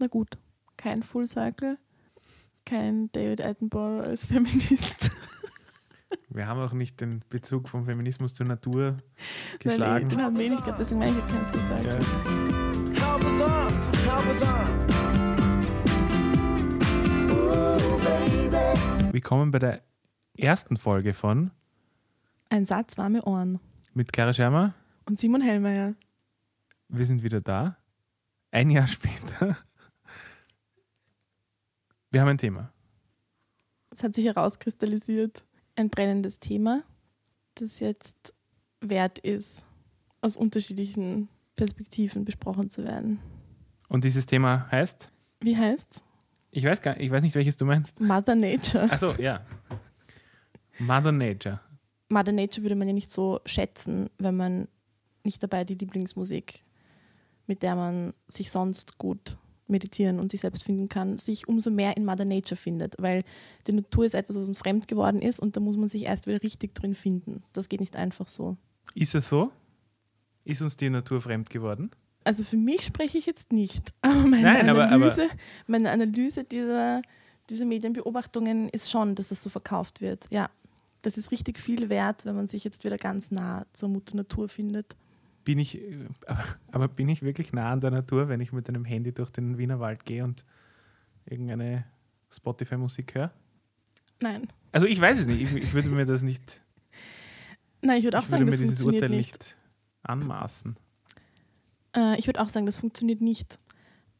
Na gut, kein Full Circle, kein David Attenborough als Feminist. Wir haben auch nicht den Bezug vom Feminismus zur Natur Nein, geschlagen. den haben wir eh nicht gehabt, deswegen meine ich kein Full Circle. Ja. Baby. Willkommen bei der ersten Folge von Ein Satz, warme Ohren. mit Clara Schermer. Und Simon Hellmeier. Wir sind wieder da. Ein Jahr später. Wir haben ein Thema. Es hat sich herauskristallisiert, ein brennendes Thema, das jetzt wert ist, aus unterschiedlichen Perspektiven besprochen zu werden. Und dieses Thema heißt? Wie heißt's? Ich weiß gar ich weiß nicht, welches du meinst. Mother Nature. Achso, ja. Mother Nature. Mother Nature würde man ja nicht so schätzen, wenn man nicht dabei die Lieblingsmusik, mit der man sich sonst gut meditieren und sich selbst finden kann, sich umso mehr in Mother Nature findet, weil die Natur ist etwas, was uns fremd geworden ist und da muss man sich erst wieder richtig drin finden. Das geht nicht einfach so. Ist es so? Ist uns die Natur fremd geworden? Also für mich spreche ich jetzt nicht, aber meine Nein, aber- aber- Analyse, meine Analyse dieser, dieser Medienbeobachtungen ist schon, dass das so verkauft wird. Ja, das ist richtig viel wert, wenn man sich jetzt wieder ganz nah zur Mutter Natur findet. Bin ich, äh, aber, bin ich wirklich nah an der Natur, wenn ich mit einem Handy durch den Wiener Wald gehe und irgendeine Spotify-Musik höre? Nein. Also ich weiß es nicht. Ich, ich würde mir das nicht, Nein, ich würde auch ich sagen, würde das mir dieses funktioniert Urteil nicht. nicht anmaßen. Äh, ich würde auch sagen, das funktioniert nicht.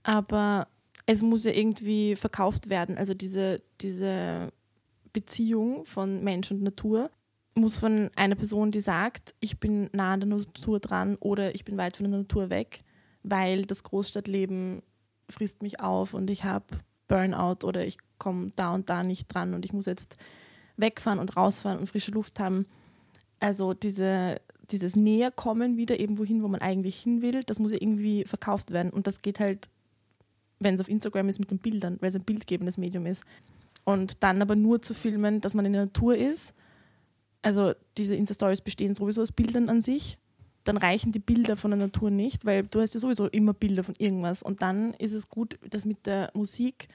Aber es muss ja irgendwie verkauft werden. Also diese, diese Beziehung von Mensch und Natur muss von einer Person, die sagt, ich bin nah an der Natur dran oder ich bin weit von der Natur weg, weil das Großstadtleben frisst mich auf und ich habe Burnout oder ich komme da und da nicht dran und ich muss jetzt wegfahren und rausfahren und frische Luft haben. Also diese, dieses Näherkommen wieder eben wohin, wo man eigentlich hin will, das muss ja irgendwie verkauft werden. Und das geht halt, wenn es auf Instagram ist, mit den Bildern, weil es ein bildgebendes Medium ist. Und dann aber nur zu filmen, dass man in der Natur ist. Also diese Insta-Stories bestehen sowieso aus Bildern an sich. Dann reichen die Bilder von der Natur nicht, weil du hast ja sowieso immer Bilder von irgendwas. Und dann ist es gut, das mit der Musik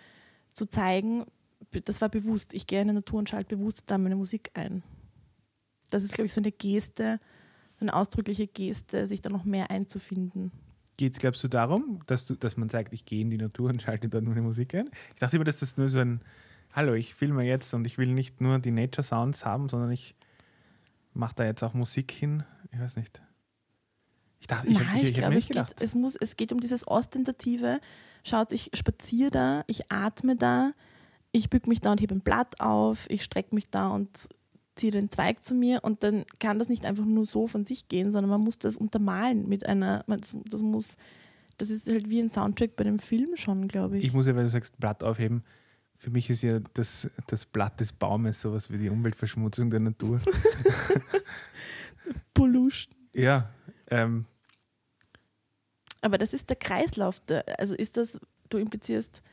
zu zeigen, das war bewusst. Ich gehe in die Natur und schalte bewusst da meine Musik ein. Das ist, glaube ich, so eine Geste, eine ausdrückliche Geste, sich da noch mehr einzufinden. Geht es, glaubst du, darum, dass, du, dass man sagt, ich gehe in die Natur und schalte dort meine Musik ein? Ich dachte immer, dass das nur so ein, hallo, ich filme jetzt und ich will nicht nur die Nature Sounds haben, sondern ich mache da jetzt auch Musik hin. Ich weiß nicht. Ich dachte, ich, Nein, hab, ich, ich, glaube, es, geht, es, muss, es geht um dieses Ostentative. Schaut, ich spaziere da, ich atme da, ich bück mich da und hebe ein Blatt auf, ich strecke mich da und ziehe den Zweig zu mir und dann kann das nicht einfach nur so von sich gehen, sondern man muss das untermalen mit einer, das, das muss, das ist halt wie ein Soundtrack bei dem Film schon, glaube ich. Ich muss ja, weil du sagst, Blatt aufheben, für mich ist ja das, das Blatt des Baumes sowas wie die Umweltverschmutzung der Natur. Pollution. ja, ähm, Aber das ist der Kreislauf, der, also ist das, du implizierst,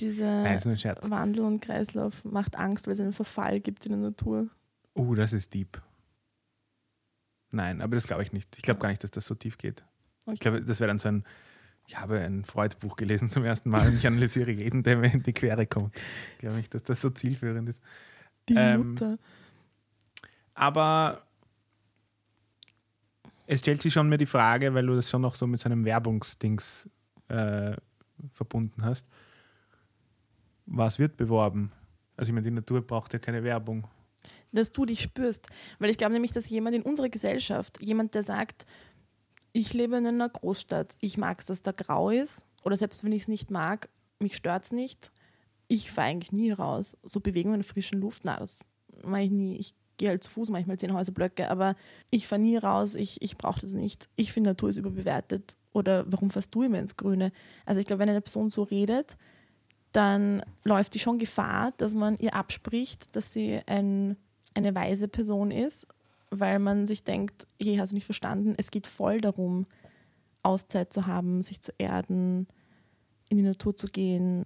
dieser nein, Scherz. Wandel und Kreislauf macht Angst, weil es einen Verfall gibt in der Natur. Oh, das ist deep. Nein, aber das glaube ich nicht. Ich glaube gar nicht, dass das so tief geht. Okay. Ich glaube, das wäre dann so ein, ich habe ein Freud-Buch gelesen zum ersten Mal und ich analysiere jeden, der mir in die Quere kommt. Ich glaube nicht, dass das so zielführend ist. Die Ähm, Mutter. Aber es stellt sich schon mir die Frage, weil du das schon noch so mit so einem Werbungsdings äh, verbunden hast. Was wird beworben? Also ich meine, die Natur braucht ja keine Werbung. dass du dich spürst. Weil ich glaube nämlich, dass jemand in unserer Gesellschaft, jemand, der sagt, ich lebe in einer Großstadt, ich mag es, dass da grau ist, oder selbst wenn ich es nicht mag, mich stört es nicht, ich fahre eigentlich nie raus. So Bewegungen in der frischen Luft, na, das mache ich nie. Ich gehe halt zu Fuß, manchmal zehn Häuserblöcke, aber ich fahre nie raus, ich, ich brauche das nicht. Ich finde, Natur ist überbewertet. Oder warum fährst du immer ins Grüne? Also ich glaube, wenn eine Person so redet, dann läuft die schon Gefahr, dass man ihr abspricht, dass sie ein, eine weise Person ist, weil man sich denkt, hey, hast du nicht verstanden, es geht voll darum, Auszeit zu haben, sich zu erden, in die Natur zu gehen.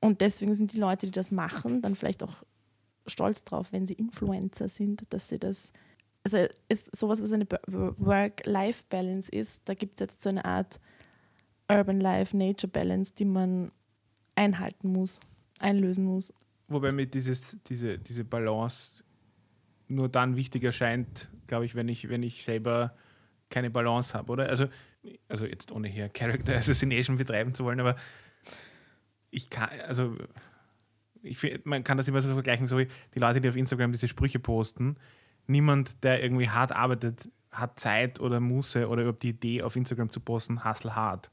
Und deswegen sind die Leute, die das machen, dann vielleicht auch stolz drauf, wenn sie Influencer sind, dass sie das. Also ist sowas, was eine Work-Life-Balance ist, da gibt es jetzt so eine Art Urban Life, Nature Balance, die man einhalten muss, einlösen muss. Wobei mir dieses, diese, diese Balance nur dann wichtig erscheint, glaube ich, wenn ich, wenn ich selber keine Balance habe, oder? Also, also jetzt ohne hier Character Assassination betreiben zu wollen, aber ich kann, also ich man kann das immer so vergleichen, so wie die Leute, die auf Instagram diese Sprüche posten. Niemand, der irgendwie hart arbeitet, hat Zeit oder Muße oder überhaupt die Idee, auf Instagram zu posten, hustle hard.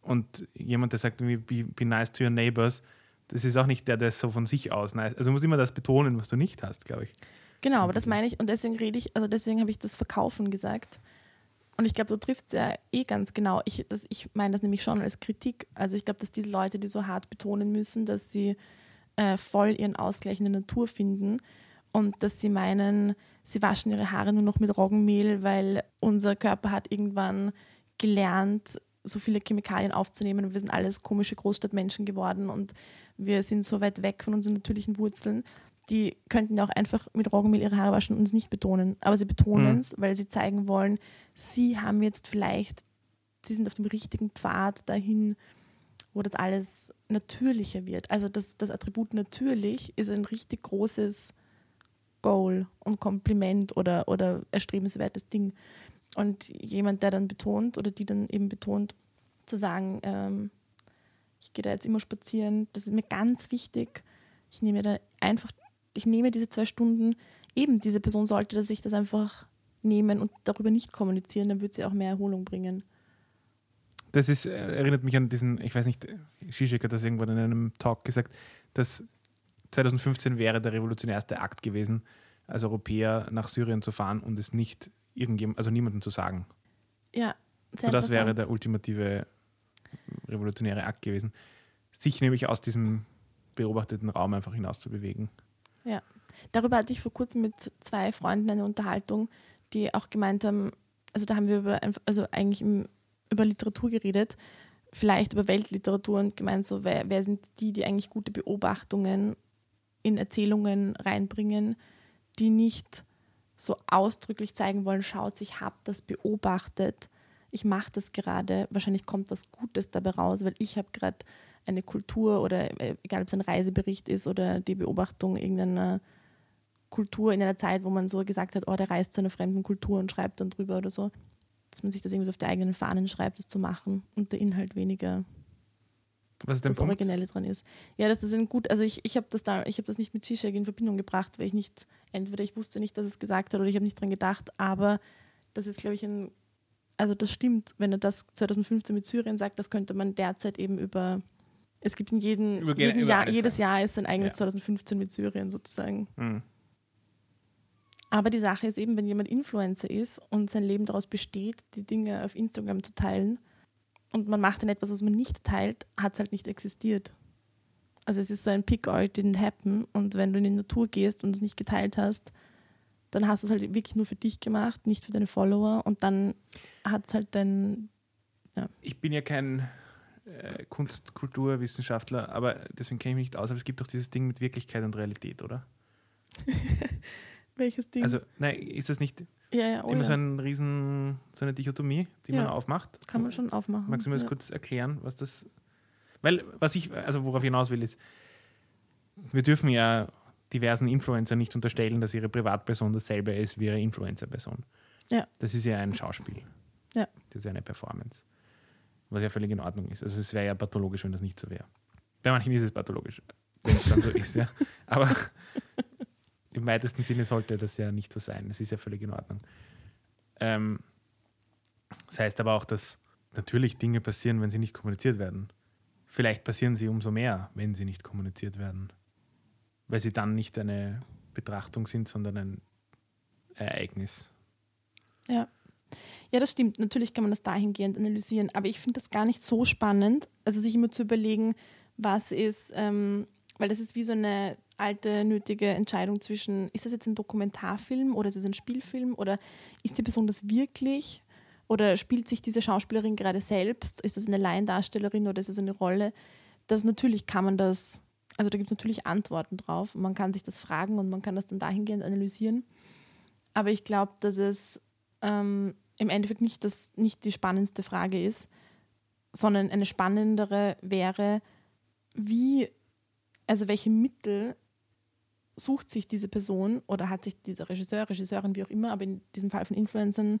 Und jemand, der sagt, be, be nice to your neighbors, das ist auch nicht der, der so von sich aus nice. Also du musst immer das betonen, was du nicht hast, glaube ich. Genau, aber das meine ich und deswegen rede ich, also deswegen habe ich das Verkaufen gesagt. Und ich glaube, du triffst es ja eh ganz genau. Ich, ich meine das nämlich schon als Kritik. Also ich glaube, dass diese Leute, die so hart betonen müssen, dass sie äh, voll ihren Ausgleich in der Natur finden und dass sie meinen, sie waschen ihre Haare nur noch mit Roggenmehl, weil unser Körper hat irgendwann gelernt, so viele Chemikalien aufzunehmen und wir sind alles komische Großstadtmenschen geworden und wir sind so weit weg von unseren natürlichen Wurzeln. Die könnten ja auch einfach mit Roggenmehl ihre Haare waschen und es nicht betonen. Aber sie betonen es, weil sie zeigen wollen, sie haben jetzt vielleicht, sie sind auf dem richtigen Pfad dahin, wo das alles natürlicher wird. Also das, das Attribut natürlich ist ein richtig großes Goal und Kompliment oder, oder erstrebenswertes Ding. Und jemand, der dann betont oder die dann eben betont, zu sagen, ähm, ich gehe da jetzt immer spazieren, das ist mir ganz wichtig. Ich nehme da einfach, ich nehme diese zwei Stunden, eben diese Person sollte sich das einfach nehmen und darüber nicht kommunizieren, dann wird sie auch mehr Erholung bringen. Das ist, äh, erinnert mich an diesen, ich weiß nicht, Zizek hat das irgendwann in einem Talk gesagt, dass 2015 wäre der revolutionärste Akt gewesen, als Europäer nach Syrien zu fahren und es nicht irgendjemand, also niemandem zu sagen. Ja, sehr So, das wäre der ultimative revolutionäre Akt gewesen. Sich nämlich aus diesem beobachteten Raum einfach hinaus zu bewegen. Darüber hatte ich vor kurzem mit zwei Freunden eine Unterhaltung, die auch gemeint haben, also da haben wir über, also eigentlich im, über Literatur geredet, vielleicht über Weltliteratur und gemeint, so wer, wer sind die, die eigentlich gute Beobachtungen in Erzählungen reinbringen, die nicht so ausdrücklich zeigen wollen, schaut, ich habe das beobachtet, ich mache das gerade, wahrscheinlich kommt was Gutes dabei raus, weil ich habe gerade eine Kultur oder äh, egal ob es ein Reisebericht ist oder die Beobachtung irgendeiner Kultur in einer Zeit, wo man so gesagt hat, oh, der reist zu einer fremden Kultur und schreibt dann drüber oder so, dass man sich das irgendwie so auf die eigenen Fahnen schreibt, das zu machen und der Inhalt weniger Was das Punkt? Originelle dran ist. Ja, das ist ein gut, also ich, ich habe das da, ich habe das nicht mit Zizek in Verbindung gebracht, weil ich nicht, entweder ich wusste nicht, dass es gesagt hat oder ich habe nicht dran gedacht, aber das ist, glaube ich, ein, also das stimmt, wenn er das 2015 mit Syrien sagt, das könnte man derzeit eben über, es gibt in jedem, Über- jeden über Jahr, jedes. Jahr ist ein eigenes Ja. 2015 mit Syrien sozusagen. Hm. Aber die Sache ist eben, wenn jemand Influencer ist und sein Leben daraus besteht, die Dinge auf Instagram zu teilen und man macht dann etwas, was man nicht teilt, hat es halt nicht existiert. Also es ist so ein Pick it didn't happen und wenn du in die Natur gehst und es nicht geteilt hast, dann hast du es halt wirklich nur für dich gemacht, nicht für deine Follower und dann hat es halt dein, Ich bin ja kein äh, Kunst-, Kulturwissenschaftler, aber deswegen kenne ich mich nicht aus, aber es gibt doch dieses Ding mit Wirklichkeit und Realität, oder? welches Ding? Also, nein, ist das nicht ja, ja, oh immer ja. so ein riesen, so eine Dichotomie, die man aufmacht? kann man schon aufmachen. Magst du mir das kurz erklären, was das. Weil, was ich, also worauf ich hinaus will, ist, wir dürfen ja diversen Influencer nicht unterstellen, dass ihre Privatperson dasselbe ist wie ihre Influencer-Person. Ja. Das ist ja ein Schauspiel. Ja. Das ist ja eine Performance. Was ja völlig in Ordnung ist. Also es wäre ja pathologisch, wenn das nicht so wäre. Bei manchen ist es pathologisch, wenn es dann so ist, ja. Aber im weitesten Sinne sollte das ja nicht so sein. Das ist ja völlig in Ordnung. Ähm, das heißt aber auch, dass natürlich Dinge passieren, wenn sie nicht kommuniziert werden. Vielleicht passieren sie umso mehr, wenn sie nicht kommuniziert werden. Weil sie dann nicht eine Betrachtung sind, sondern ein Ereignis. Ja. Ja, das stimmt. Natürlich kann man das dahingehend analysieren, aber ich finde das gar nicht so spannend, also sich immer zu überlegen, was ist, ähm, weil das ist wie so eine alte, nötige Entscheidung zwischen, ist das jetzt ein Dokumentarfilm oder ist es ein Spielfilm oder ist die Person das wirklich oder spielt sich diese Schauspielerin gerade selbst? Ist das eine Laiendarstellerin oder ist es eine Rolle? Das natürlich kann man das, also da gibt es natürlich Antworten drauf und man kann sich das fragen und man kann das dann dahingehend analysieren. Aber ich glaube, dass es ähm, im Endeffekt nicht, das, nicht die spannendste Frage ist, sondern eine spannendere wäre, wie, also welche Mittel sucht sich diese Person oder hat sich dieser Regisseur, Regisseurin, wie auch immer, aber in diesem Fall von Influencern,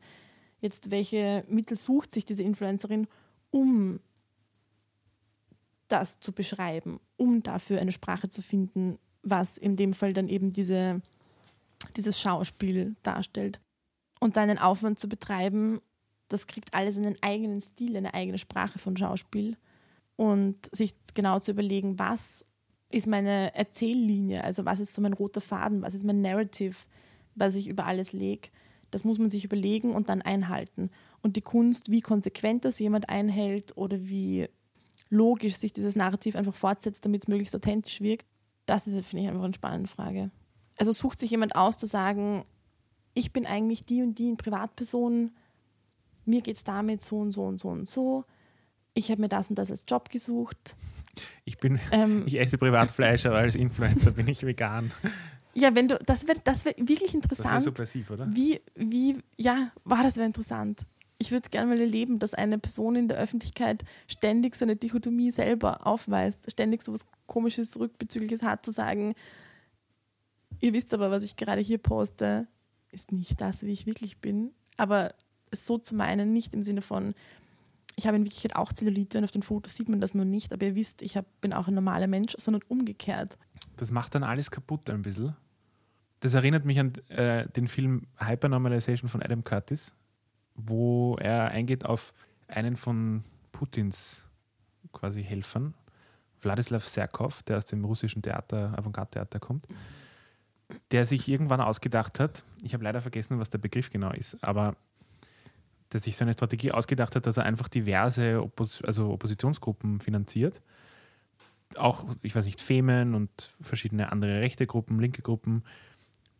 jetzt welche Mittel sucht sich diese Influencerin, um das zu beschreiben, um dafür eine Sprache zu finden, was in dem Fall dann eben diese, dieses Schauspiel darstellt. Und dann einen Aufwand zu betreiben, das kriegt alles einen eigenen Stil, eine eigene Sprache von Schauspiel. Und sich genau zu überlegen, was ist meine Erzähllinie, also was ist so mein roter Faden, was ist mein Narrative, was ich über alles lege. Das muss man sich überlegen und dann einhalten. Und die Kunst, wie konsequent das jemand einhält oder wie logisch sich dieses Narrativ einfach fortsetzt, damit es möglichst authentisch wirkt, das ist, finde ich, einfach eine spannende Frage. Also sucht sich jemand aus zu sagen, ich bin eigentlich die und die in Privatperson, mir geht es damit so und so und so und so. Ich habe mir das und das als Job gesucht. Ich bin, Ähm, ich esse Privatfleisch, aber als Influencer bin ich vegan. ja, wenn du, das wäre das wär wirklich Das wäre interessant. so passiv, oder? Wie, wie, ja, war das wäre interessant. Ich würde gerne mal erleben, dass eine Person in der Öffentlichkeit ständig so eine Dichotomie selber aufweist, ständig so was Komisches, Rückbezügliches hat, zu sagen, ihr wisst aber, was ich gerade hier poste, ist nicht das, wie ich wirklich bin. Aber es so zu meinen, nicht im Sinne von, ich habe in Wirklichkeit auch Zellulite und auf den Fotos sieht man das nur nicht, aber ihr wisst, ich hab, bin auch ein normaler Mensch, sondern umgekehrt. Das macht dann alles kaputt ein bisschen. Das erinnert mich an äh, den Film Hypernormalization von Adam Curtis, wo er eingeht auf einen von Putins quasi Helfern, Wladislav Serkov, der aus dem russischen Theater, Avantgarde-Theater kommt, der sich irgendwann ausgedacht hat, ich habe leider vergessen, was der Begriff genau ist, aber der sich so eine Strategie ausgedacht hat, dass er einfach diverse Oppos also Oppositionsgruppen finanziert auch, ich weiß nicht, Femen und verschiedene andere rechte Gruppen, linke Gruppen.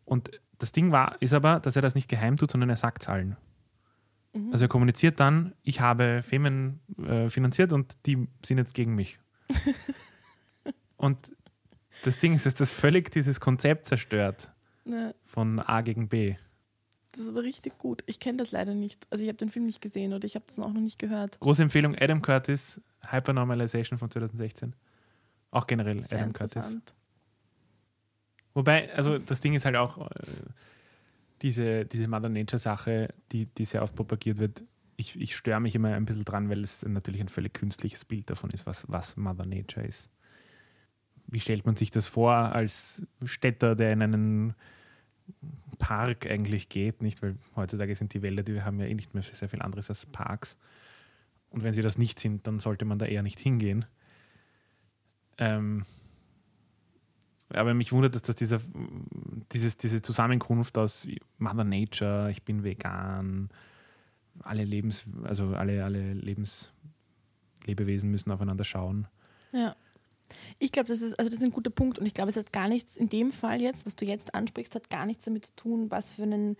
Und das Ding war, ist aber, dass er das nicht geheim tut, sondern er sagt es allen. Mhm. Also er kommuniziert dann, ich habe Femen äh, finanziert und die sind jetzt gegen mich. und das Ding ist, dass das völlig dieses Konzept zerstört Ne, von A gegen B. das ist aber richtig gut. Ich kenne das leider nicht. Also ich habe den Film nicht gesehen oder ich habe das auch noch nicht gehört. Große Empfehlung, Adam Curtis, Hypernormalization von 2016. Auch generell Sehr Adam Curtis. Wobei, also das Ding ist halt auch äh, diese, diese Mother Nature-Sache, die, die sehr oft propagiert wird. Ich, ich störe mich immer ein bisschen dran, weil es natürlich ein völlig künstliches Bild davon ist, was, was Mother Nature ist. Wie stellt man sich das vor als Städter, der in einen Park eigentlich geht? Nicht, weil heutzutage sind die Wälder, die wir haben, ja eh nicht mehr sehr viel anderes als Parks. Und wenn sie das nicht sind, dann sollte man da eher nicht hingehen. Ähm, aber mich wundert, dass das dieser, dieses, diese Zusammenkunft aus Mother Nature, ich bin vegan, alle Lebens, also alle, alle Lebens, Lebewesen müssen aufeinander schauen. Ja. Ich glaube, das ist, also das ist ein guter Punkt und ich glaube, es hat gar nichts in dem Fall jetzt, was du jetzt ansprichst, hat gar nichts damit zu tun, was für einen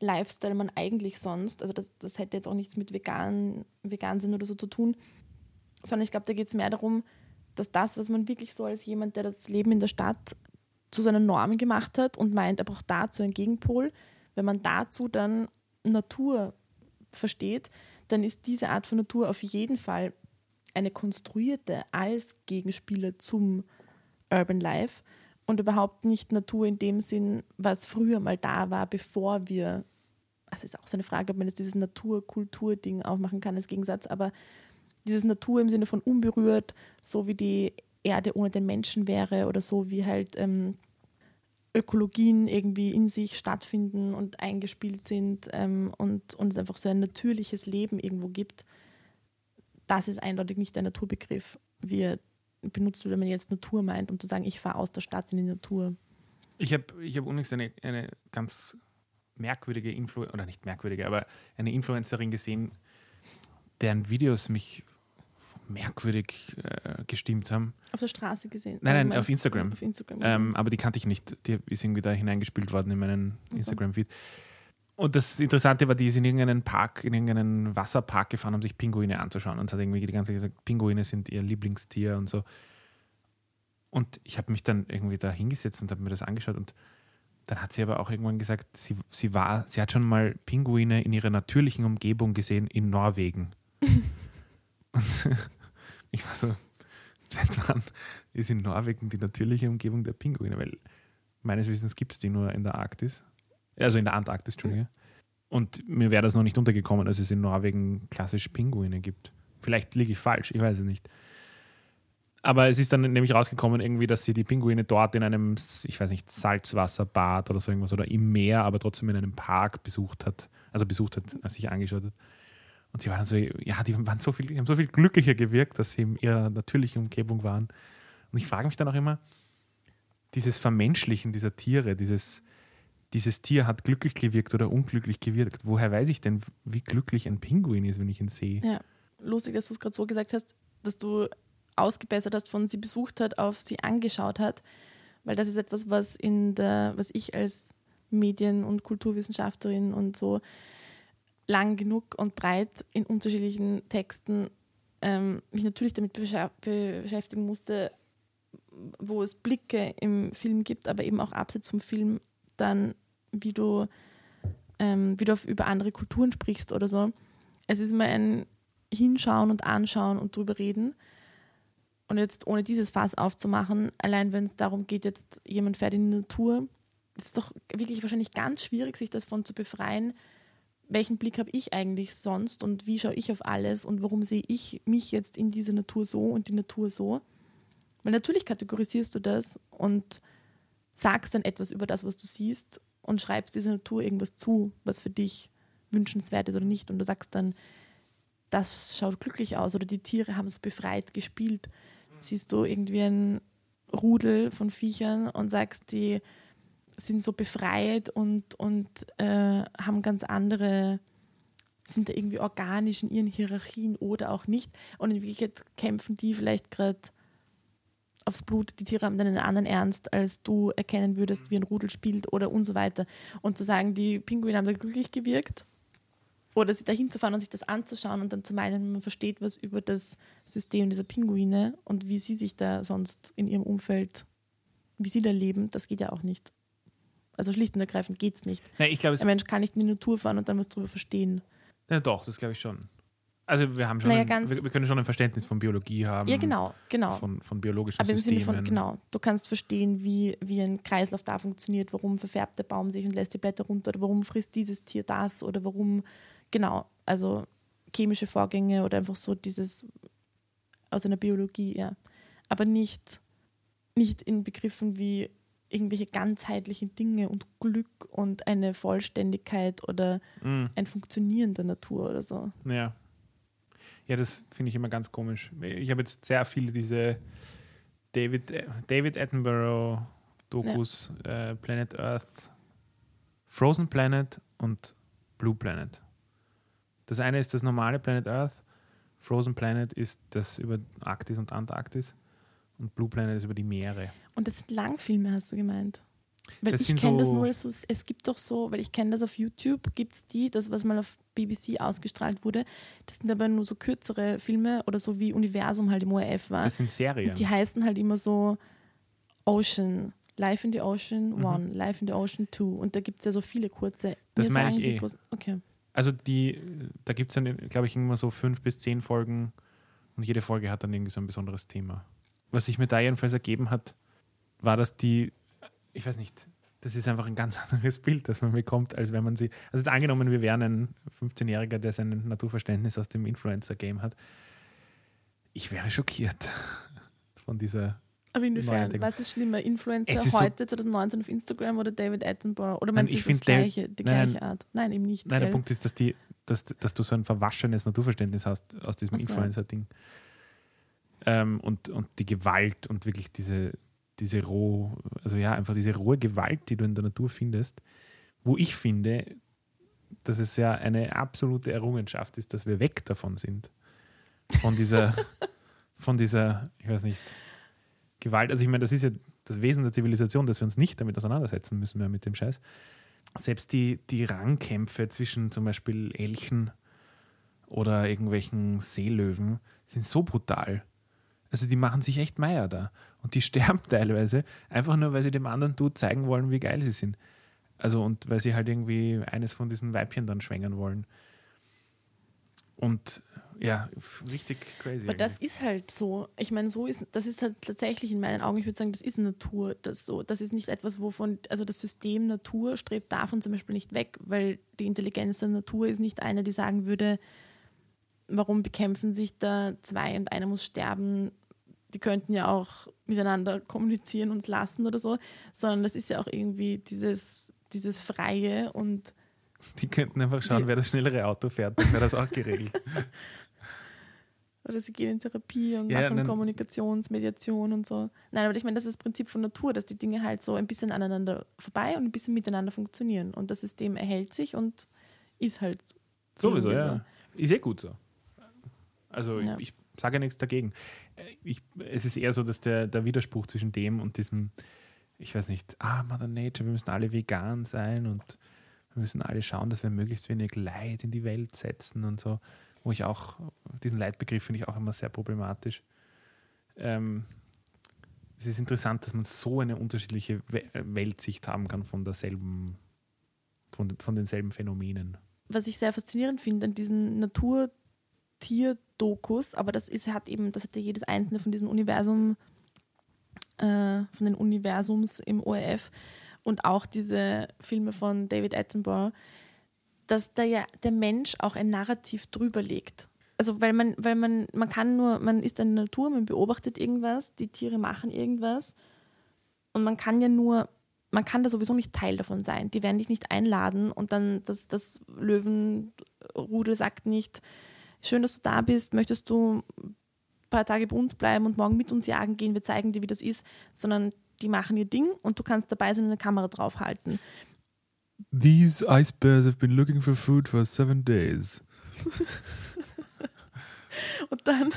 Lifestyle man eigentlich sonst, also das, das hätte jetzt auch nichts mit vegan, vegan sein oder so zu tun, sondern ich glaube, da geht es mehr darum, dass das, was man wirklich so als jemand, der das Leben in der Stadt zu seiner Norm gemacht hat und meint, er braucht dazu einen Gegenpol, wenn man dazu dann Natur versteht, dann ist diese Art von Natur auf jeden Fall eine konstruierte als Gegenspieler zum Urban Life und überhaupt nicht Natur in dem Sinn, was früher mal da war, bevor wir, das ist auch so eine Frage, ob man jetzt dieses Natur-Kultur-Ding aufmachen kann als Gegensatz, aber dieses Natur im Sinne von unberührt, so wie die Erde ohne den Menschen wäre oder so wie halt ähm, Ökologien irgendwie in sich stattfinden und eingespielt sind ähm, und, und es einfach so ein natürliches Leben irgendwo gibt, das ist eindeutig nicht der Naturbegriff, wie er benutzt wird, wenn man jetzt Natur meint, um zu sagen, ich fahre aus der Stadt in die Natur. Ich habe ich hab übrigens eine, eine ganz merkwürdige Influ oder nicht merkwürdige, aber eine Influencerin gesehen, deren Videos mich merkwürdig äh, gestimmt haben. Auf der Straße gesehen. Nein, nein, auf Instagram. Auf Instagram. Ähm, aber die kannte ich nicht. Die ist irgendwie da hineingespielt worden in meinen so. Instagram-Feed. Und das Interessante war, die ist in irgendeinen Park, in irgendeinen Wasserpark gefahren, um sich Pinguine anzuschauen. Und hat irgendwie die ganze Zeit gesagt, Pinguine sind ihr Lieblingstier und so. Und ich habe mich dann irgendwie da hingesetzt und habe mir das angeschaut. Und dann hat sie aber auch irgendwann gesagt, sie, sie war, sie hat schon mal Pinguine in ihrer natürlichen Umgebung gesehen in Norwegen. Und ich war so, seit wann ist in Norwegen die natürliche Umgebung der Pinguine? Weil meines Wissens gibt es die nur in der Arktis. Also in der Antarktis, Entschuldige. Und mir wäre das noch nicht untergekommen, dass es in Norwegen klassisch Pinguine gibt. Vielleicht liege ich falsch, ich weiß es nicht. Aber es ist dann nämlich rausgekommen, irgendwie, dass sie die Pinguine dort in einem, ich weiß nicht, Salzwasserbad oder so irgendwas oder im Meer, aber trotzdem in einem Park besucht hat. Also besucht hat, als sich angeschaut hat. Und die waren so, ja, die waren so viel, die haben so viel glücklicher gewirkt, dass sie in ihrer natürlichen Umgebung waren. Und ich frage mich dann auch immer, dieses Vermenschlichen dieser Tiere, dieses, dieses Tier hat glücklich gewirkt oder unglücklich gewirkt. Woher weiß ich denn, wie glücklich ein Pinguin ist, wenn ich ihn sehe? Ja, lustig, dass du es gerade so gesagt hast, dass du ausgebessert hast von sie besucht hat auf sie angeschaut hat, weil das ist etwas, was in der, was ich als Medien- und Kulturwissenschaftlerin und so lang genug und breit in unterschiedlichen Texten ähm, mich natürlich damit beschäftigen musste, wo es Blicke im Film gibt, aber eben auch abseits vom Film dann, wie du, ähm, wie du über andere Kulturen sprichst oder so. Es ist immer ein Hinschauen und Anschauen und drüber reden. Und jetzt ohne dieses Fass aufzumachen, allein wenn es darum geht, jetzt jemand fährt in die Natur, ist es doch wirklich wahrscheinlich ganz schwierig, sich davon zu befreien, welchen Blick habe ich eigentlich sonst und wie schaue ich auf alles und warum sehe ich mich jetzt in dieser Natur so und die Natur so. Weil natürlich kategorisierst du das und sagst dann etwas über das, was du siehst und schreibst dieser Natur irgendwas zu, was für dich wünschenswert ist oder nicht. Und du sagst dann, das schaut glücklich aus oder die Tiere haben so befreit gespielt. Siehst du irgendwie ein Rudel von Viechern und sagst, die sind so befreit und, und äh, haben ganz andere, sind da irgendwie organisch in ihren Hierarchien oder auch nicht. Und in Wirklichkeit kämpfen die vielleicht gerade aufs Blut, die Tiere haben dann einen anderen Ernst, als du erkennen würdest, wie ein Rudel spielt oder und so weiter. Und zu sagen, die Pinguine haben da glücklich gewirkt oder sich dahin zu fahren und sich das anzuschauen und dann zu meinen, man versteht was über das System dieser Pinguine und wie sie sich da sonst in ihrem Umfeld, wie sie da leben, das geht ja auch nicht. Also schlicht und ergreifend geht es nicht. Ja, Ein Mensch kann nicht in die Natur fahren und dann was drüber verstehen. Ja, doch, das glaube ich schon. Also wir haben schon, Naja, ein, wir, wir können schon ein Verständnis von Biologie haben. Ja, genau, genau. Von, von biologischen Aber im Sinne von, genau, du kannst verstehen, wie, wie ein Kreislauf da funktioniert, warum verfärbt der Baum sich und lässt die Blätter runter oder warum frisst dieses Tier das oder warum, genau, also chemische Vorgänge oder einfach so dieses aus einer Biologie, ja. Aber nicht, nicht in Begriffen wie irgendwelche ganzheitlichen Dinge und Glück und eine Vollständigkeit oder Mm, ein Funktionieren der Natur oder so. ja. Ja, das finde ich immer ganz komisch. Ich habe jetzt sehr viele diese David, äh, David Attenborough Dokus, äh, Planet Earth, Frozen Planet und Blue Planet. Das eine ist das normale Planet Earth, Frozen Planet ist das über Arktis und Antarktis und Blue Planet ist über die Meere. Und das sind Langfilme, hast du gemeint? Weil Das ich kenne das so- nur so, es gibt doch so, weil ich kenne das auf YouTube, gibt es die, das, was mal auf BBC ausgestrahlt wurde, das sind aber nur so kürzere Filme oder so wie Universum halt im ORF war. Das sind Serien. Und die heißen halt immer so Ocean, Life in the Ocean Mhm. One, Life in the Ocean Two. Und da gibt es ja so viele kurze. Das Mir meine ich eh. Okay. Also die, da gibt es dann, glaube ich, immer so fünf bis zehn Folgen und jede Folge hat dann irgendwie so ein besonderes Thema. Was sich mir da jedenfalls ergeben hat, war, dass die, ich weiß nicht, das ist einfach ein ganz anderes Bild, das man bekommt, als wenn man sie, also angenommen, wir wären ein 15-Jähriger, der sein Naturverständnis aus dem Influencer-Game hat. Ich wäre schockiert von dieser, Aber inwiefern? Was ist schlimmer? Influencer ist so- heute, 2019 auf Instagram oder David Attenborough? Oder meinst du, ich es ist das gleiche, die nein, gleiche Art? Nein, eben nicht. Nein, der gell? Punkt ist, dass, die, dass, dass du so ein verwaschenes Naturverständnis hast aus diesem so. Influencer-Ding. Ähm, und, und die Gewalt und wirklich diese, diese roh, also ja, einfach diese rohe Gewalt, die du in der Natur findest, wo ich finde, dass es ja eine absolute Errungenschaft ist, dass wir weg davon sind. Von dieser, von dieser, ich weiß nicht, Gewalt. Also ich meine, das ist ja das Wesen der Zivilisation, dass wir uns nicht damit auseinandersetzen müssen mehr mit dem Scheiß selbst die, die Rangkämpfe zwischen zum Beispiel Elchen oder irgendwelchen Seelöwen sind so brutal. Also die machen sich echt Meier da. Und die sterben teilweise, einfach nur, weil sie dem anderen Dude zeigen wollen, wie geil sie sind. Also und weil sie halt irgendwie eines von diesen Weibchen dann schwängern wollen. Und Ja, richtig crazy. Aber das eigentlich. ist halt so. Ich meine, so ist, das ist halt tatsächlich in meinen Augen, ich würde sagen, das ist Natur. Das, so, das ist nicht etwas, wovon, also das System Natur strebt davon zum Beispiel nicht weg, weil die Intelligenz der Natur ist nicht eine, die sagen würde, warum bekämpfen sich da zwei und einer muss sterben. Die könnten ja auch miteinander kommunizieren und lassen oder so, sondern das ist ja auch irgendwie dieses, dieses Freie und Die könnten einfach schauen, wer das schnellere Auto fährt, dann wäre das auch geregelt. Oder sie gehen in Therapie und Ja, machen Kommunikationsmediation und so. Nein, aber ich meine, das ist das Prinzip von Natur, dass die Dinge halt so ein bisschen aneinander vorbei und ein bisschen miteinander funktionieren. Und das System erhält sich und ist halt Sowieso, ja. Ist eh gut so. Also Ja. ich, ich sage ja nichts dagegen. Äh, Ich, es ist eher so, dass der, der Widerspruch zwischen dem und diesem, ich weiß nicht, ah, Mother Nature, wir müssen alle vegan sein und wir müssen alle schauen, dass wir möglichst wenig Leid in die Welt setzen und so. Wo ich auch, diesen Leitbegriff finde ich auch immer sehr problematisch. Ähm, es ist interessant, dass man so eine unterschiedliche äh, Weltsicht haben kann von derselben, von, von denselben Phänomenen. was ich sehr faszinierend finde an diesen Natur-Tier-Dokus, aber das ist, hat eben, das hat ja jedes einzelne von diesen Universum, äh, von den Universums im ORF und auch diese Filme von David Attenborough, dass da ja der Mensch auch ein Narrativ drüber legt. Also weil man, weil man, man kann nur, man ist in der Natur, man beobachtet irgendwas, die Tiere machen irgendwas und man kann ja nur man kann da sowieso nicht Teil davon sein. Die werden dich nicht einladen und dann das, das Löwenrudel sagt nicht, schön, dass du da bist, möchtest du ein paar Tage bei uns bleiben und morgen mit uns jagen gehen, wir zeigen dir, wie das ist, sondern die machen ihr Ding und du kannst dabei sein und eine Kamera draufhalten. These ice bears have been looking for food for seven days. Und dann,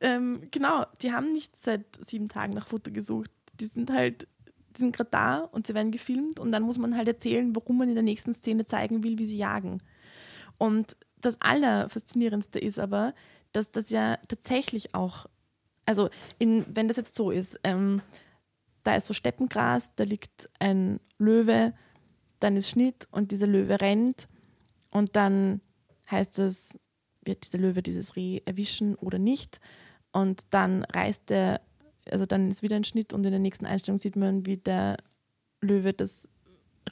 ähm, genau, die haben nicht seit sieben Tagen nach Futter gesucht. Die sind halt, die sind gerade da und sie werden gefilmt und dann muss man halt erzählen, warum man in der nächsten Szene zeigen will, wie sie jagen. Und das Allerfaszinierendste ist aber, dass das ja tatsächlich auch, also in, wenn das jetzt so ist, ähm, da ist so Steppengras, da liegt ein Löwe, dann ist Schnitt und dieser Löwe rennt und dann heißt es, wird dieser Löwe dieses Reh erwischen oder nicht. Und dann reißt der, also dann ist wieder ein Schnitt und in der nächsten Einstellung sieht man, wie der Löwe das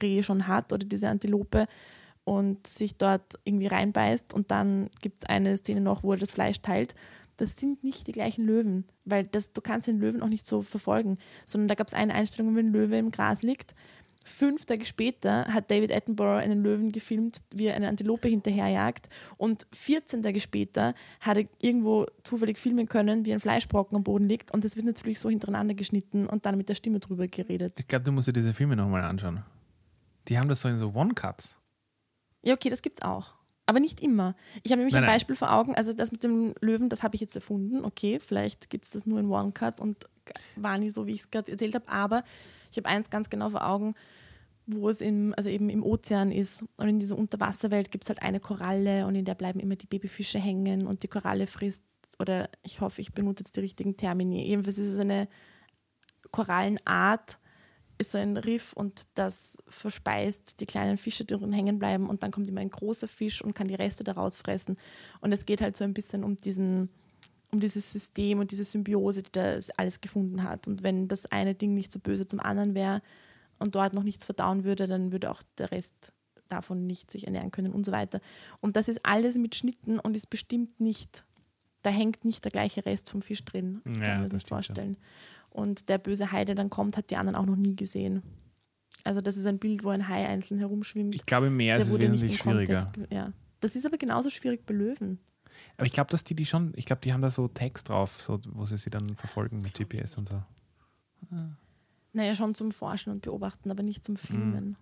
Reh schon hat oder diese Antilope und sich dort irgendwie reinbeißt. Und dann gibt es eine Szene noch, wo er das Fleisch teilt. Das sind nicht die gleichen Löwen, weil das, du kannst den Löwen auch nicht so verfolgen, sondern da gab es eine Einstellung, wenn ein Löwe im Gras liegt. Fünf Tage später hat David Attenborough einen Löwen gefilmt, wie er eine Antilope hinterherjagt. Und 14 Tage später hat er irgendwo zufällig filmen können, wie ein Fleischbrocken am Boden liegt. Und das wird natürlich so hintereinander geschnitten und dann mit der Stimme drüber geredet. Ich glaube, du musst dir diese Filme nochmal anschauen. Die haben das so in so One-Cuts. Ja, okay, das gibt's auch. Aber nicht immer. Ich habe nämlich Nein, ein nein. Beispiel vor Augen, also das mit dem Löwen, das habe ich jetzt erfunden. Okay, vielleicht gibt es das nur in One-Cut und war nie so, wie ich es gerade erzählt habe. Aber ich habe eins ganz genau vor Augen, wo es im, also eben im Ozean ist. Und in dieser Unterwasserwelt gibt es halt eine Koralle und in der bleiben immer die Babyfische hängen und die Koralle frisst, oder ich hoffe, ich benutze jetzt die richtigen Termini. Jedenfalls ist es eine Korallenart, ist so ein Riff und das verspeist die kleinen Fische, die drin hängen bleiben und dann kommt immer ein großer Fisch und kann die Reste daraus fressen. Und es geht halt so ein bisschen um diesen, um dieses System und diese Symbiose, die das alles gefunden hat. Und wenn das eine Ding nicht so böse zum anderen wäre und dort noch nichts verdauen würde, dann würde auch der Rest davon nicht sich ernähren können und so weiter. Und das ist alles mit Schnitten und ist bestimmt nicht, da hängt nicht der gleiche Rest vom Fisch drin. Ich Ja, kann mir das das nicht stimmt schon. Und der böse Hai, der dann kommt, hat die anderen auch noch nie gesehen. Also das ist ein Bild, wo ein Hai einzeln herumschwimmt. Ich glaube, im Meer ist es wesentlich schwieriger. Kontext. Ja. Das ist aber genauso schwierig bei Löwen. Aber ich glaube, dass die die schon, ich glaube, die haben da so Tags drauf, so, wo sie sie dann verfolgen mit GPS und so. Naja, schon zum Forschen und Beobachten, aber nicht zum Filmen.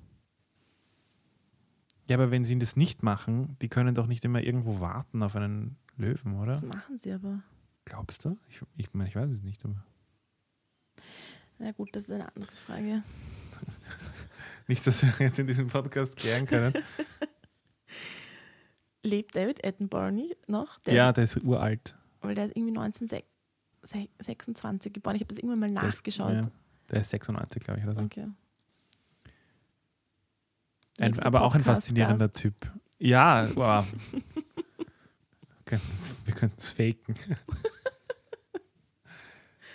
Ja, aber wenn sie das nicht machen, die können doch nicht immer irgendwo warten auf einen Löwen, oder? Das machen sie aber. Glaubst du? Ich, ich, meine, ich weiß es nicht. Aber Na gut, das ist eine andere Frage. nicht, dass wir jetzt in diesem Podcast klären können. Lebt David Attenborough nicht noch? Der ja, ist, der ist uralt. weil der ist irgendwie 1926 geboren. Ich habe das irgendwann mal Der ist- nachgeschaut. Ja, der ist 96, glaube ich, oder so. Okay. Ein, aber auch ein faszinierender Typ. Ja, wow. Wir könnten es faken.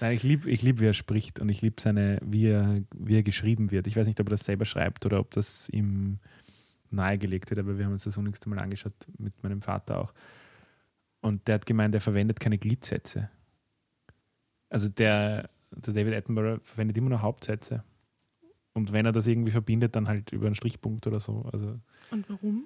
Nein, ich liebe, ich lieb, wie er spricht und ich liebe seine, wie er, wie er geschrieben wird. Ich weiß nicht, ob er das selber schreibt oder ob das ihm nahegelegt wird, aber wir haben uns das unnigste Mal angeschaut mit meinem Vater auch. Und der hat gemeint, er verwendet keine Gliedsätze. Also der, der David Attenborough verwendet immer nur Hauptsätze. Und wenn er das irgendwie verbindet, dann halt über einen Strichpunkt oder so. Also Und warum?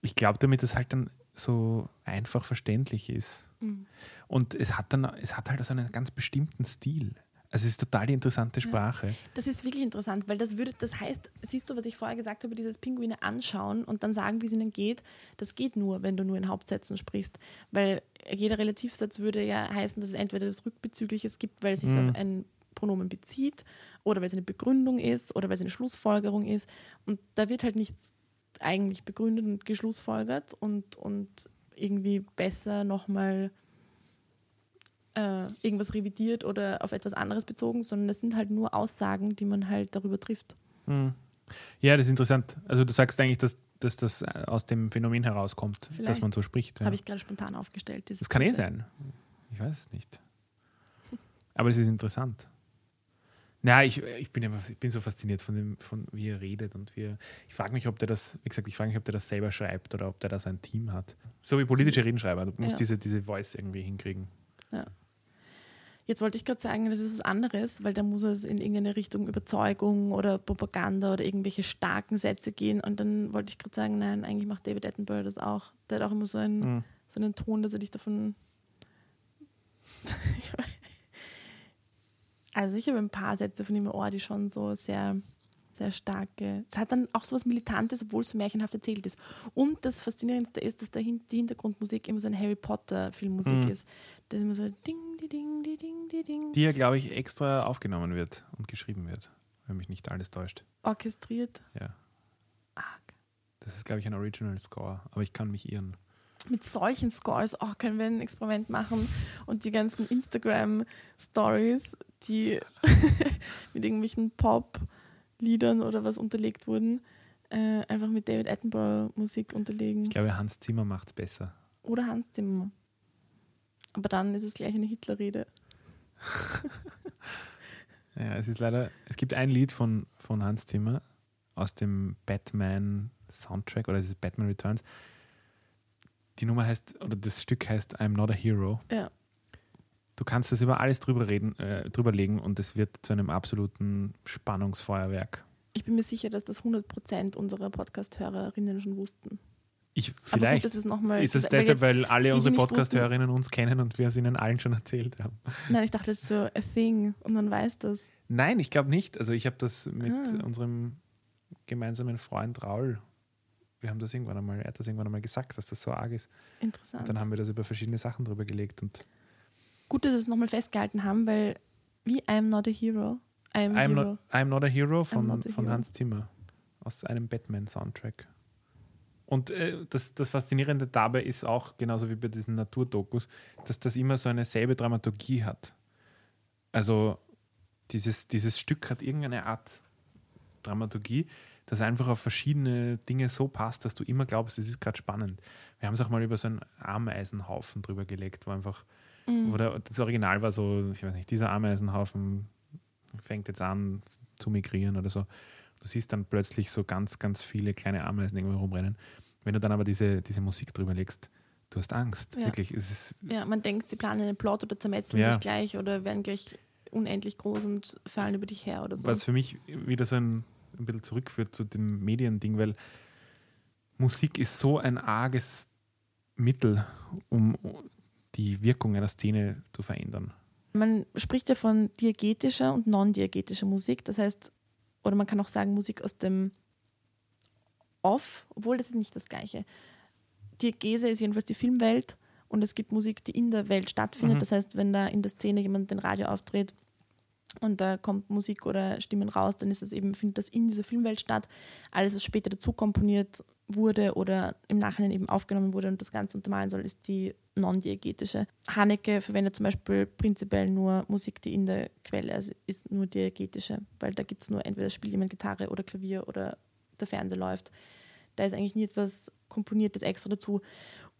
ich glaube, damit es halt dann so einfach verständlich ist. Mhm. Und es hat dann, es hat halt so einen ganz bestimmten Stil. Also es ist total die interessante Ja. Sprache. Das ist wirklich interessant, weil das würde, das heißt, siehst du, was ich vorher gesagt habe, dieses Pinguine anschauen und dann sagen, wie es ihnen geht, das geht nur, wenn du nur in Hauptsätzen sprichst. Weil jeder Relativsatz würde ja heißen, dass es entweder das Rückbezügliches gibt, weil es sich Mhm. auf ein Pronomen bezieht oder weil es eine Begründung ist oder weil es eine Schlussfolgerung ist. Und da wird halt nichts eigentlich begründet und geschlussfolgert und, und irgendwie besser nochmal äh, irgendwas revidiert oder auf etwas anderes bezogen, sondern es sind halt nur Aussagen, die man halt darüber trifft. Hm. Ja, das ist interessant. Also du sagst eigentlich, dass, dass das äh, aus dem Phänomen herauskommt, dass Vielleicht. man so spricht. Ja. Habe ich gerade spontan aufgestellt. Das kann eh These. sein. Ich weiß es nicht. Aber es ist interessant. Na, ich, ich, bin immer, ich bin so fasziniert von dem, von wie er redet und wie er, ich frage mich, ob der das, wie gesagt, ich frage mich, ob der das selber schreibt oder ob der da so ein Team hat. So wie politische Redenschreiber. Du musst Ja. diese, diese Voice irgendwie hinkriegen. Jetzt wollte ich gerade sagen, das ist was anderes, weil da muss es in irgendeine Richtung Überzeugung oder Propaganda oder irgendwelche starken Sätze gehen. Und dann wollte ich gerade sagen, nein, eigentlich macht David Attenborough das auch. Der hat auch immer so einen, Hm. so einen Ton, dass er dich davon. also ich habe ein paar Sätze von ihm im Ohr, die schon so sehr, sehr starke. Es hat dann auch so was Militantes, obwohl es so märchenhaft erzählt ist. Und das Faszinierendste ist, dass dahin, die Hintergrundmusik immer so eine Harry Potter Filmmusik Mhm. ist. Das ist immer so ding, di, ding, di, ding, di, ding. Die ja, glaube ich, extra aufgenommen wird und geschrieben wird, wenn mich nicht alles täuscht. orchestriert. Ja. Arg. Das ist, glaube ich, ein Original Score, aber ich kann mich irren. Mit solchen Scores oh, können wir ein Experiment machen und die ganzen Instagram-Stories, die mit irgendwelchen Pop-Liedern oder was unterlegt wurden, äh, einfach mit David Attenborough Musik unterlegen. Ich glaube, Hans Zimmer macht es besser. Oder Hans Zimmer. Aber dann ist es gleich eine Hitlerrede. Ja, es ist leider, es gibt ein Lied von, von Hans Zimmer aus dem Batman Soundtrack oder es ist Batman Returns. Die Nummer heißt, oder das Stück heißt I'm Not a Hero. Ja. Du kannst das über alles drüber reden, äh, drüber legen und es wird zu einem absoluten Spannungsfeuerwerk. Ich bin mir sicher, dass das 100% unserer Podcast-Hörerinnen schon wussten. Ich, gut, vielleicht nochmal. ist es deshalb, weil alle die, unsere Podcast-Hörerinnen uns kennen und wir es ihnen allen schon erzählt haben. Nein, ich dachte, das ist so a thing und man weiß das. Nein, ich glaube nicht. Also ich habe das mit Ah. unserem gemeinsamen Freund Raul, wir haben das irgendwann einmal, er hat das irgendwann einmal gesagt, dass das so arg ist. Interessant. Und dann haben wir das über verschiedene Sachen drüber gelegt und Gut, dass wir es nochmal festgehalten haben, weil wie I'm not a hero. I'm, I'm hero. not, I'm not a Hero von, a von hero. Hans Zimmer aus einem Batman-Soundtrack. Und äh, das, das Faszinierende dabei ist auch, genauso wie bei diesen Naturdokus, dass das immer so eine selbe Dramaturgie hat. Also dieses, dieses Stück hat irgendeine Art Dramaturgie, das einfach auf verschiedene Dinge so passt, dass du immer glaubst, es ist gerade spannend. Wir haben es auch mal über so einen Ameisenhaufen drüber gelegt, wo einfach, Mhm. wo der, das Original war so, ich weiß nicht, dieser Ameisenhaufen fängt jetzt an zu migrieren oder so. Du siehst dann plötzlich so ganz, ganz viele kleine Ameisen irgendwo rumrennen. Wenn du dann aber diese, diese Musik drüber legst, du hast Angst. Ja. Wirklich. Es ist, Ja, man denkt, sie planen einen Plot oder zermetzeln Ja. sich gleich oder werden gleich unendlich groß und fallen über dich her oder so. was für mich wieder so ein, ein bisschen zurückführt zu dem Mediending, weil Musik ist so ein arges Mittel, um die Wirkung einer Szene zu verändern. Man spricht ja von diegetischer und non-diegetischer Musik. Das heißt, oder man kann auch sagen, Musik aus dem Off, obwohl das ist nicht das Gleiche. Diegese ist jedenfalls die Filmwelt und es gibt Musik, die in der Welt stattfindet. Mhm. Das heißt, wenn da in der Szene jemand den Radio auftritt und da kommt Musik oder Stimmen raus, dann ist das eben, findet das in dieser Filmwelt statt. Alles, was später dazu komponiert wurde oder im Nachhinein eben aufgenommen wurde und das Ganze untermalen soll, ist die non-diegetische. Haneke verwendet zum Beispiel prinzipiell nur Musik, die in der Quelle also ist nur diegetische, weil da gibt es nur entweder spielt jemand Gitarre oder Klavier oder der Fernseher läuft. Da ist eigentlich nie etwas Komponiertes extra dazu.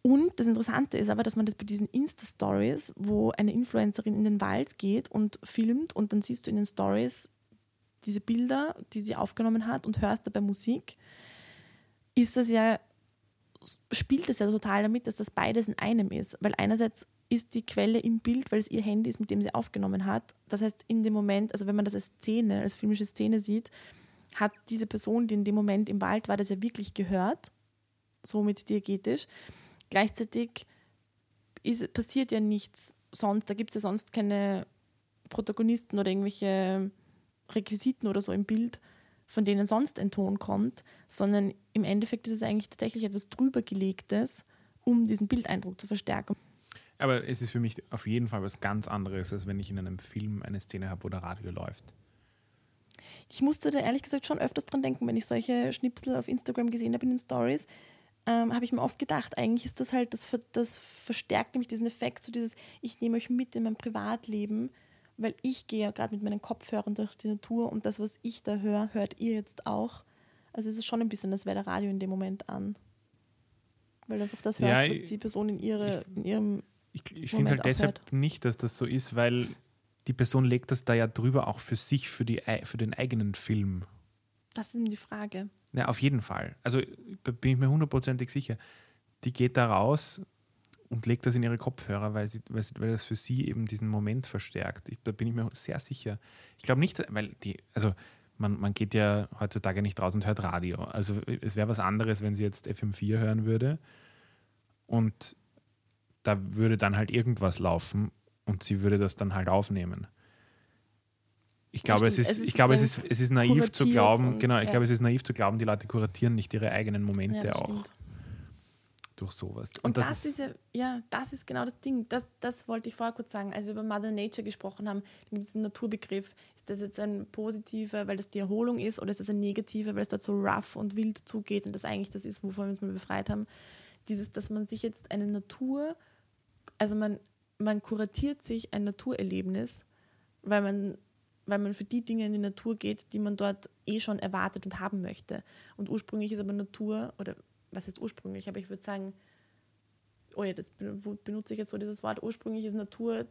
Und das Interessante ist aber, dass man das bei diesen Insta-Stories, wo eine Influencerin in den Wald geht und filmt und dann siehst du in den Stories diese Bilder, die sie aufgenommen hat und hörst dabei Musik, ist das ja, spielt es ja total damit, dass das beides in einem ist. Weil einerseits ist die Quelle im Bild, weil es ihr Handy ist, mit dem sie aufgenommen hat. Das heißt, in dem Moment, also wenn man das als Szene, als filmische Szene sieht, hat diese Person, die in dem Moment im Wald war, das ja wirklich gehört, somit diegetisch. Gleichzeitig ist, passiert ja nichts sonst, da gibt es ja sonst keine Protagonisten oder irgendwelche Requisiten oder so im Bild, von denen sonst ein Ton kommt, sondern im Endeffekt ist es eigentlich tatsächlich etwas drübergelegtes, um diesen Bildeindruck zu verstärken. Aber es ist für mich auf jeden Fall was ganz anderes, als wenn ich in einem Film eine Szene habe, wo der Radio läuft. Ich musste da ehrlich gesagt schon öfters dran denken, wenn ich solche Schnipsel auf Instagram gesehen habe in den Stories, ähm, habe ich mir oft gedacht, eigentlich ist das halt, das, das verstärkt nämlich diesen Effekt, so dieses, ich nehme euch mit in mein Privatleben, weil ich gehe ja gerade mit meinen Kopfhörern durch die Natur und das, was ich da höre, hört ihr jetzt auch. Also es ist schon ein bisschen, das wäre der Radio in dem Moment an. Weil du einfach das Ja, hörst, was ich- die Person in, ihre, in ihrem Ich, ich finde halt deshalb hört. nicht, dass das so ist, weil die Person legt das da ja drüber auch für sich, für, die, für den eigenen Film. Das ist eben die Frage. Ja, auf jeden Fall. Also bin ich mir hundertprozentig sicher. Die geht da raus und legt das in ihre Kopfhörer, weil, sie, weil, weil das für sie eben diesen Moment verstärkt. Ich, da bin ich mir sehr sicher. Ich glaube nicht, weil die, also man, man geht ja heutzutage nicht raus und hört Radio. Also es wäre was anderes, wenn sie jetzt FM4 hören würde und da würde dann halt irgendwas laufen und sie würde das dann halt aufnehmen. Ich glaube, es ist, Es ist ich glaube, es ist, es ist naiv zu glauben, und- genau, ich ja. glaube, es ist naiv zu glauben, die Leute kuratieren nicht ihre eigenen Momente Ja, das auch stimmt. durch sowas. Und, das, ist ja, ja, das ist genau das Ding. Das, das wollte ich vorher kurz sagen. Als wir über Mother Nature gesprochen haben, mit diesem Naturbegriff, ist das jetzt ein positiver, weil das die Erholung ist, oder ist das ein negativer, weil es dort so rough und wild zugeht und das eigentlich das ist, wovon wir uns mal befreit haben. Dieses, dass man sich jetzt eine Natur, also man, man kuratiert sich ein Naturerlebnis, weil man, weil man für die Dinge in die Natur geht, die man dort eh schon erwartet und haben möchte. Und ursprünglich ist aber Natur, oder was heißt ursprünglich, aber ich würde sagen, oh ja, das benutze ich jetzt so dieses Wort, ursprünglich ist Natur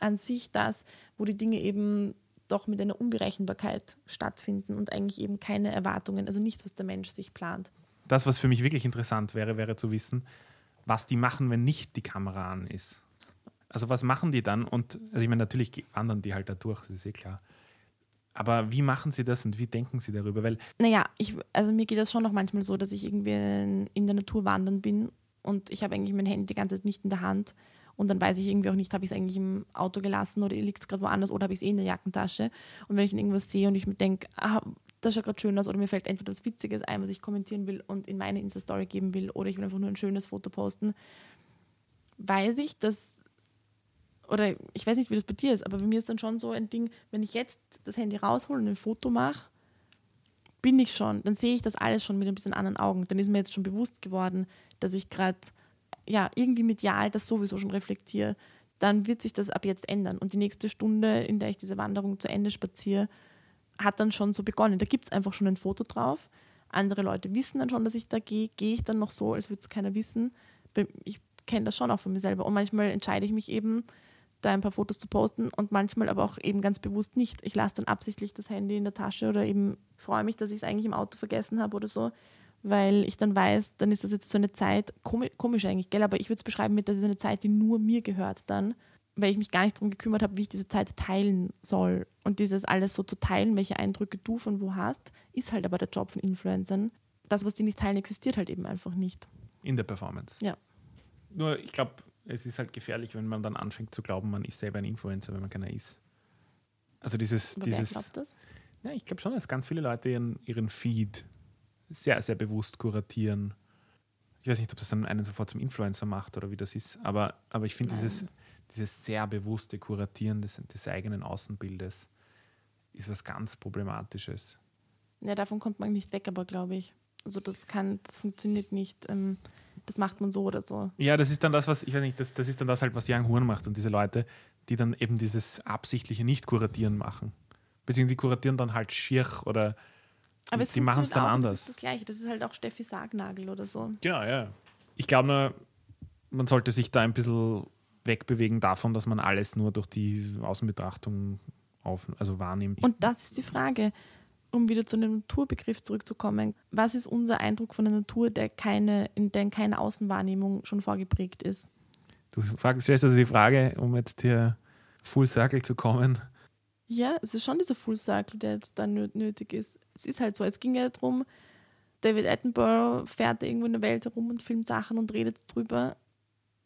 an sich das, wo die Dinge eben doch mit einer Unberechenbarkeit stattfinden und eigentlich eben keine Erwartungen, also nicht, was der Mensch sich plant. Das, was für mich wirklich interessant wäre, wäre zu wissen, was die machen, wenn nicht die Kamera an ist. Also was machen die dann? Und also ich meine, natürlich wandern die halt da durch, das ist eh klar. Aber wie machen sie das und wie denken sie darüber? Weil Naja, ich, also mir geht das schon noch manchmal so, dass ich irgendwie in, in der Natur wandern bin und ich habe eigentlich mein Handy die ganze Zeit nicht in der Hand und dann weiß ich irgendwie auch nicht, habe ich es eigentlich im Auto gelassen oder liegt es gerade woanders oder habe ich es eh in der Jackentasche und wenn ich dann irgendwas sehe und ich mir denke, ah, das schaut gerade schön aus oder mir fällt entweder was Witziges ein, was ich kommentieren will und in meine Insta-Story geben will oder ich will einfach nur ein schönes Foto posten, weiß ich, dass oder ich weiß nicht, wie das bei dir ist, aber bei mir ist dann schon so ein Ding, wenn ich jetzt das Handy raushole und ein Foto mache, bin ich schon, dann sehe ich das alles schon mit ein bisschen anderen Augen. Dann ist mir jetzt schon bewusst geworden, dass ich gerade ja irgendwie medial das sowieso schon reflektiere. Dann wird sich das ab jetzt ändern. Und die nächste Stunde, in der ich diese Wanderung zu Ende spaziere, hat dann schon so begonnen. Da gibt es einfach schon ein Foto drauf. Andere Leute wissen dann schon, dass ich da gehe. Gehe ich dann noch so, als würde es keiner wissen. Ich kenne das schon auch von mir selber. Und manchmal entscheide ich mich eben, da ein paar Fotos zu posten und manchmal aber auch eben ganz bewusst nicht. Ich lasse dann absichtlich das Handy in der Tasche oder eben freue mich, dass ich es eigentlich im Auto vergessen habe oder so, weil ich dann weiß, dann ist das jetzt so eine Zeit, komisch, komisch eigentlich, gell, aber ich würde es beschreiben mit, das ist eine Zeit, die nur mir gehört dann, weil ich mich gar nicht darum gekümmert habe, wie ich diese Zeit teilen soll. Und dieses alles so zu teilen, welche Eindrücke du von wo hast, ist halt aber der Job von Influencern. Das, was die nicht teilen, existiert halt eben einfach nicht. in der Performance. Ja. Nur, ich glaube, es ist halt gefährlich, wenn man dann anfängt zu glauben, man ist selber ein Influencer, wenn man keiner ist. Also dieses, Aber wer dieses glaubt das? Ja, ich glaube schon, dass ganz viele Leute ihren, ihren Feed sehr, sehr bewusst kuratieren. Ich weiß nicht, ob das dann einen sofort zum Influencer macht oder wie das ist, aber, aber ich finde dieses, dieses sehr bewusste Kuratieren des, des eigenen Außenbildes ist was ganz Problematisches. Ja, davon kommt man nicht weg, aber glaube ich. Also das kann, das funktioniert nicht. Ähm, das macht man so oder so. Ja, das ist dann das, was, ich weiß nicht, das, das ist dann das halt, was Young Horn macht und diese Leute, die dann eben dieses absichtliche Nicht-Kuratieren machen. Beziehungsweise die kuratieren dann halt schier oder Aber die, die machen es dann auch, anders. Das ist das Gleiche. Das ist halt auch Steffi Sargnagel oder so. Genau, ja. Ich glaube nur, man sollte sich da ein bisschen wegbewegen davon, dass man alles nur durch die Außenbetrachtung auf, also wahrnimmt. Und das ist die Frage, um wieder zu dem Naturbegriff zurückzukommen. Was ist unser Eindruck von der Natur, der keine, in der keine Außenwahrnehmung schon vorgeprägt ist? Du fragst stellst also die Frage, um jetzt hier Full Circle zu kommen. Ja, es ist schon dieser Full Circle, der jetzt dann nö- nötig ist. Es ist halt so. Es ging ja darum, David Attenborough fährt irgendwo in der Welt herum und filmt Sachen und redet drüber,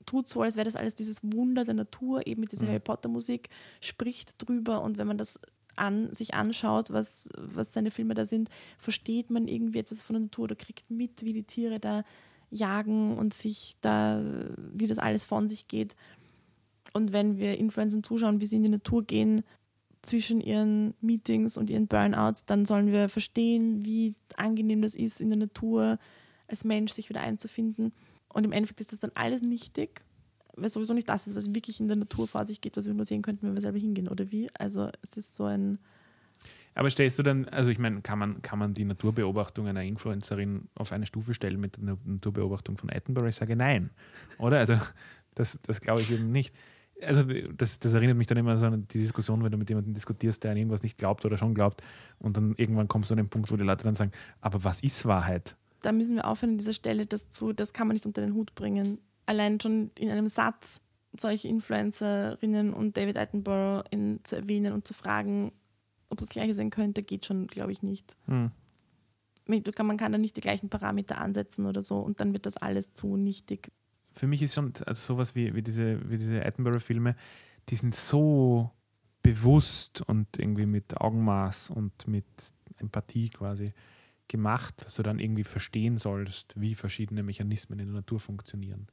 tut so, als wäre das alles dieses Wunder der Natur, eben mit dieser Mhm. Harry Potter Musik, spricht drüber und wenn man das an, sich anschaut, was, was seine Filme da sind, versteht man irgendwie etwas von der Natur oder kriegt mit, wie die Tiere da jagen und sich da, wie das alles von sich geht. Und wenn wir Influencern zuschauen, wie sie in die Natur gehen, zwischen ihren Meetings und ihren Burnouts, dann sollen wir verstehen, wie angenehm das ist, in der Natur als Mensch sich wieder einzufinden. Und im Endeffekt ist das dann alles nichtig, weil sowieso nicht das ist, was wirklich in der Natur vor sich geht, was wir nur sehen könnten, wenn wir selber hingehen, oder wie? Also es ist so ein, Aber stellst du dann, also ich meine, kann man, kann man die Naturbeobachtung einer Influencerin auf eine Stufe stellen mit der Naturbeobachtung von Attenborough? Ich sage nein. Oder? Also das, das glaube ich eben nicht. Also das, das erinnert mich dann immer so an die Diskussion, wenn du mit jemandem diskutierst, der an irgendwas nicht glaubt oder schon glaubt und dann irgendwann kommst du an den Punkt, wo die Leute dann sagen, aber was ist Wahrheit? da müssen wir aufhören an dieser Stelle, das, zu, das kann man nicht unter den Hut bringen. Allein schon in einem Satz solche Influencerinnen und David Attenborough in, zu erwähnen und zu fragen, ob das Gleiche sein könnte, geht schon, glaube ich, nicht. Hm. Man kann da nicht die gleichen Parameter ansetzen oder so und dann wird das alles zu nichtig. Für mich ist schon, also sowas wie, wie diese, wie diese Attenborough-Filme, die sind so bewusst und irgendwie mit Augenmaß und mit Empathie quasi gemacht, dass du dann irgendwie verstehen sollst, wie verschiedene Mechanismen in der Natur funktionieren.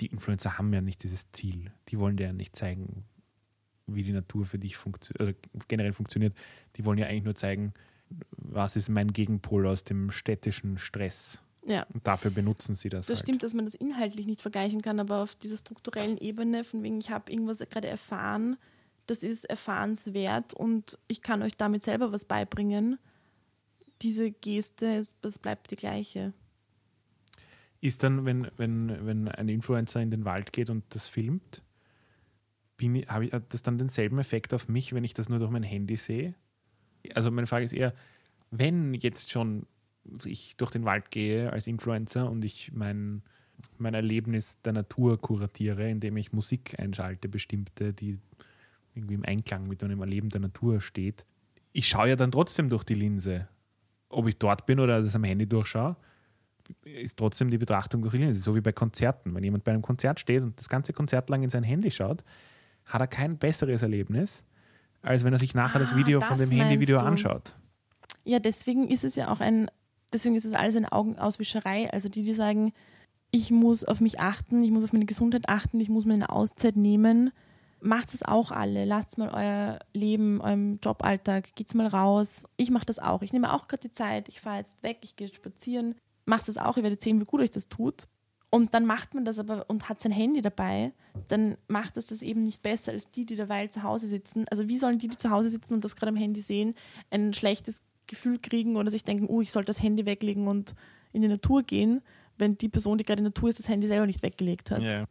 Die Influencer haben ja nicht dieses Ziel. Die wollen dir ja nicht zeigen, wie die Natur für dich funktio oder generell funktioniert. Die wollen ja eigentlich nur zeigen, was ist mein Gegenpol aus dem städtischen Stress. Ja, Und dafür benutzen sie das. das halt. stimmt, dass man das inhaltlich nicht vergleichen kann, aber auf dieser strukturellen Ebene, von wegen ich habe irgendwas gerade erfahren, das ist erfahrenswert und ich kann euch damit selber was beibringen. Diese Geste, ist- das bleibt die gleiche. Ist dann, wenn, wenn, wenn ein Influencer in den Wald geht und das filmt, habe ich, hat das dann denselben Effekt auf mich, wenn ich das nur durch mein Handy sehe? Also meine Frage ist eher, wenn jetzt schon ich durch den Wald gehe als Influencer und ich mein, mein Erlebnis der Natur kuratiere, indem ich Musik einschalte, bestimmte, die irgendwie im Einklang mit einem Erleben der Natur steht, ich schaue ja dann trotzdem durch die Linse. Ob ich dort bin oder das am Handy durchschaue, ist trotzdem die Betrachtung durch die Linse. So wie bei Konzerten. Wenn jemand bei einem Konzert steht und das ganze Konzert lang in sein Handy schaut, hat er kein besseres Erlebnis, als wenn er sich nachher das Ah, Video von das dem Handyvideo anschaut. Ja, deswegen ist es ja auch ein, deswegen ist es alles eine Augenauswischerei. Also die, die sagen, ich muss auf mich achten, ich muss auf meine Gesundheit achten, ich muss mir eine Auszeit nehmen. Macht es auch alle. Lasst mal euer Leben, eurem Joballtag, geht's mal raus. Ich mache das auch. Ich nehme auch gerade die Zeit, ich fahre jetzt weg, ich gehe spazieren. Macht das auch, ihr werdet sehen, wie gut euch das tut. Und dann macht man das aber und hat sein Handy dabei, dann macht das das eben nicht besser als die, die derweil zu Hause sitzen. Also wie sollen die, die zu Hause sitzen und das gerade am Handy sehen, ein schlechtes Gefühl kriegen oder sich denken, oh, ich sollte das Handy weglegen und in die Natur gehen, wenn die Person, die gerade in der Natur ist, das Handy selber nicht weggelegt hat. Ja.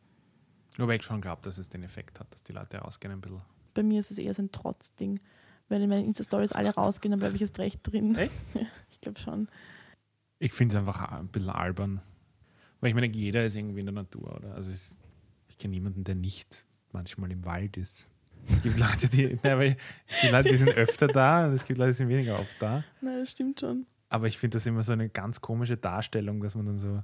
Wobei ich schon glaube, dass es den Effekt hat, dass die Leute rausgehen ein bisschen. Bei mir ist es eher so ein Trotzding. Wenn in meinen Insta-Stories alle rausgehen, dann bleibe ich erst recht drin. Echt? Ich glaube schon. Ich finde es einfach ein bisschen albern. Weil ich meine, jeder ist irgendwie in der Natur, oder? Also es, ich kenne niemanden, der nicht manchmal im Wald ist. Es gibt Leute, die, nein, es gibt Leute, die sind öfter da und es gibt Leute, die sind weniger oft da. Nein, das stimmt schon. Aber ich finde das immer so eine ganz komische Darstellung, dass man dann so,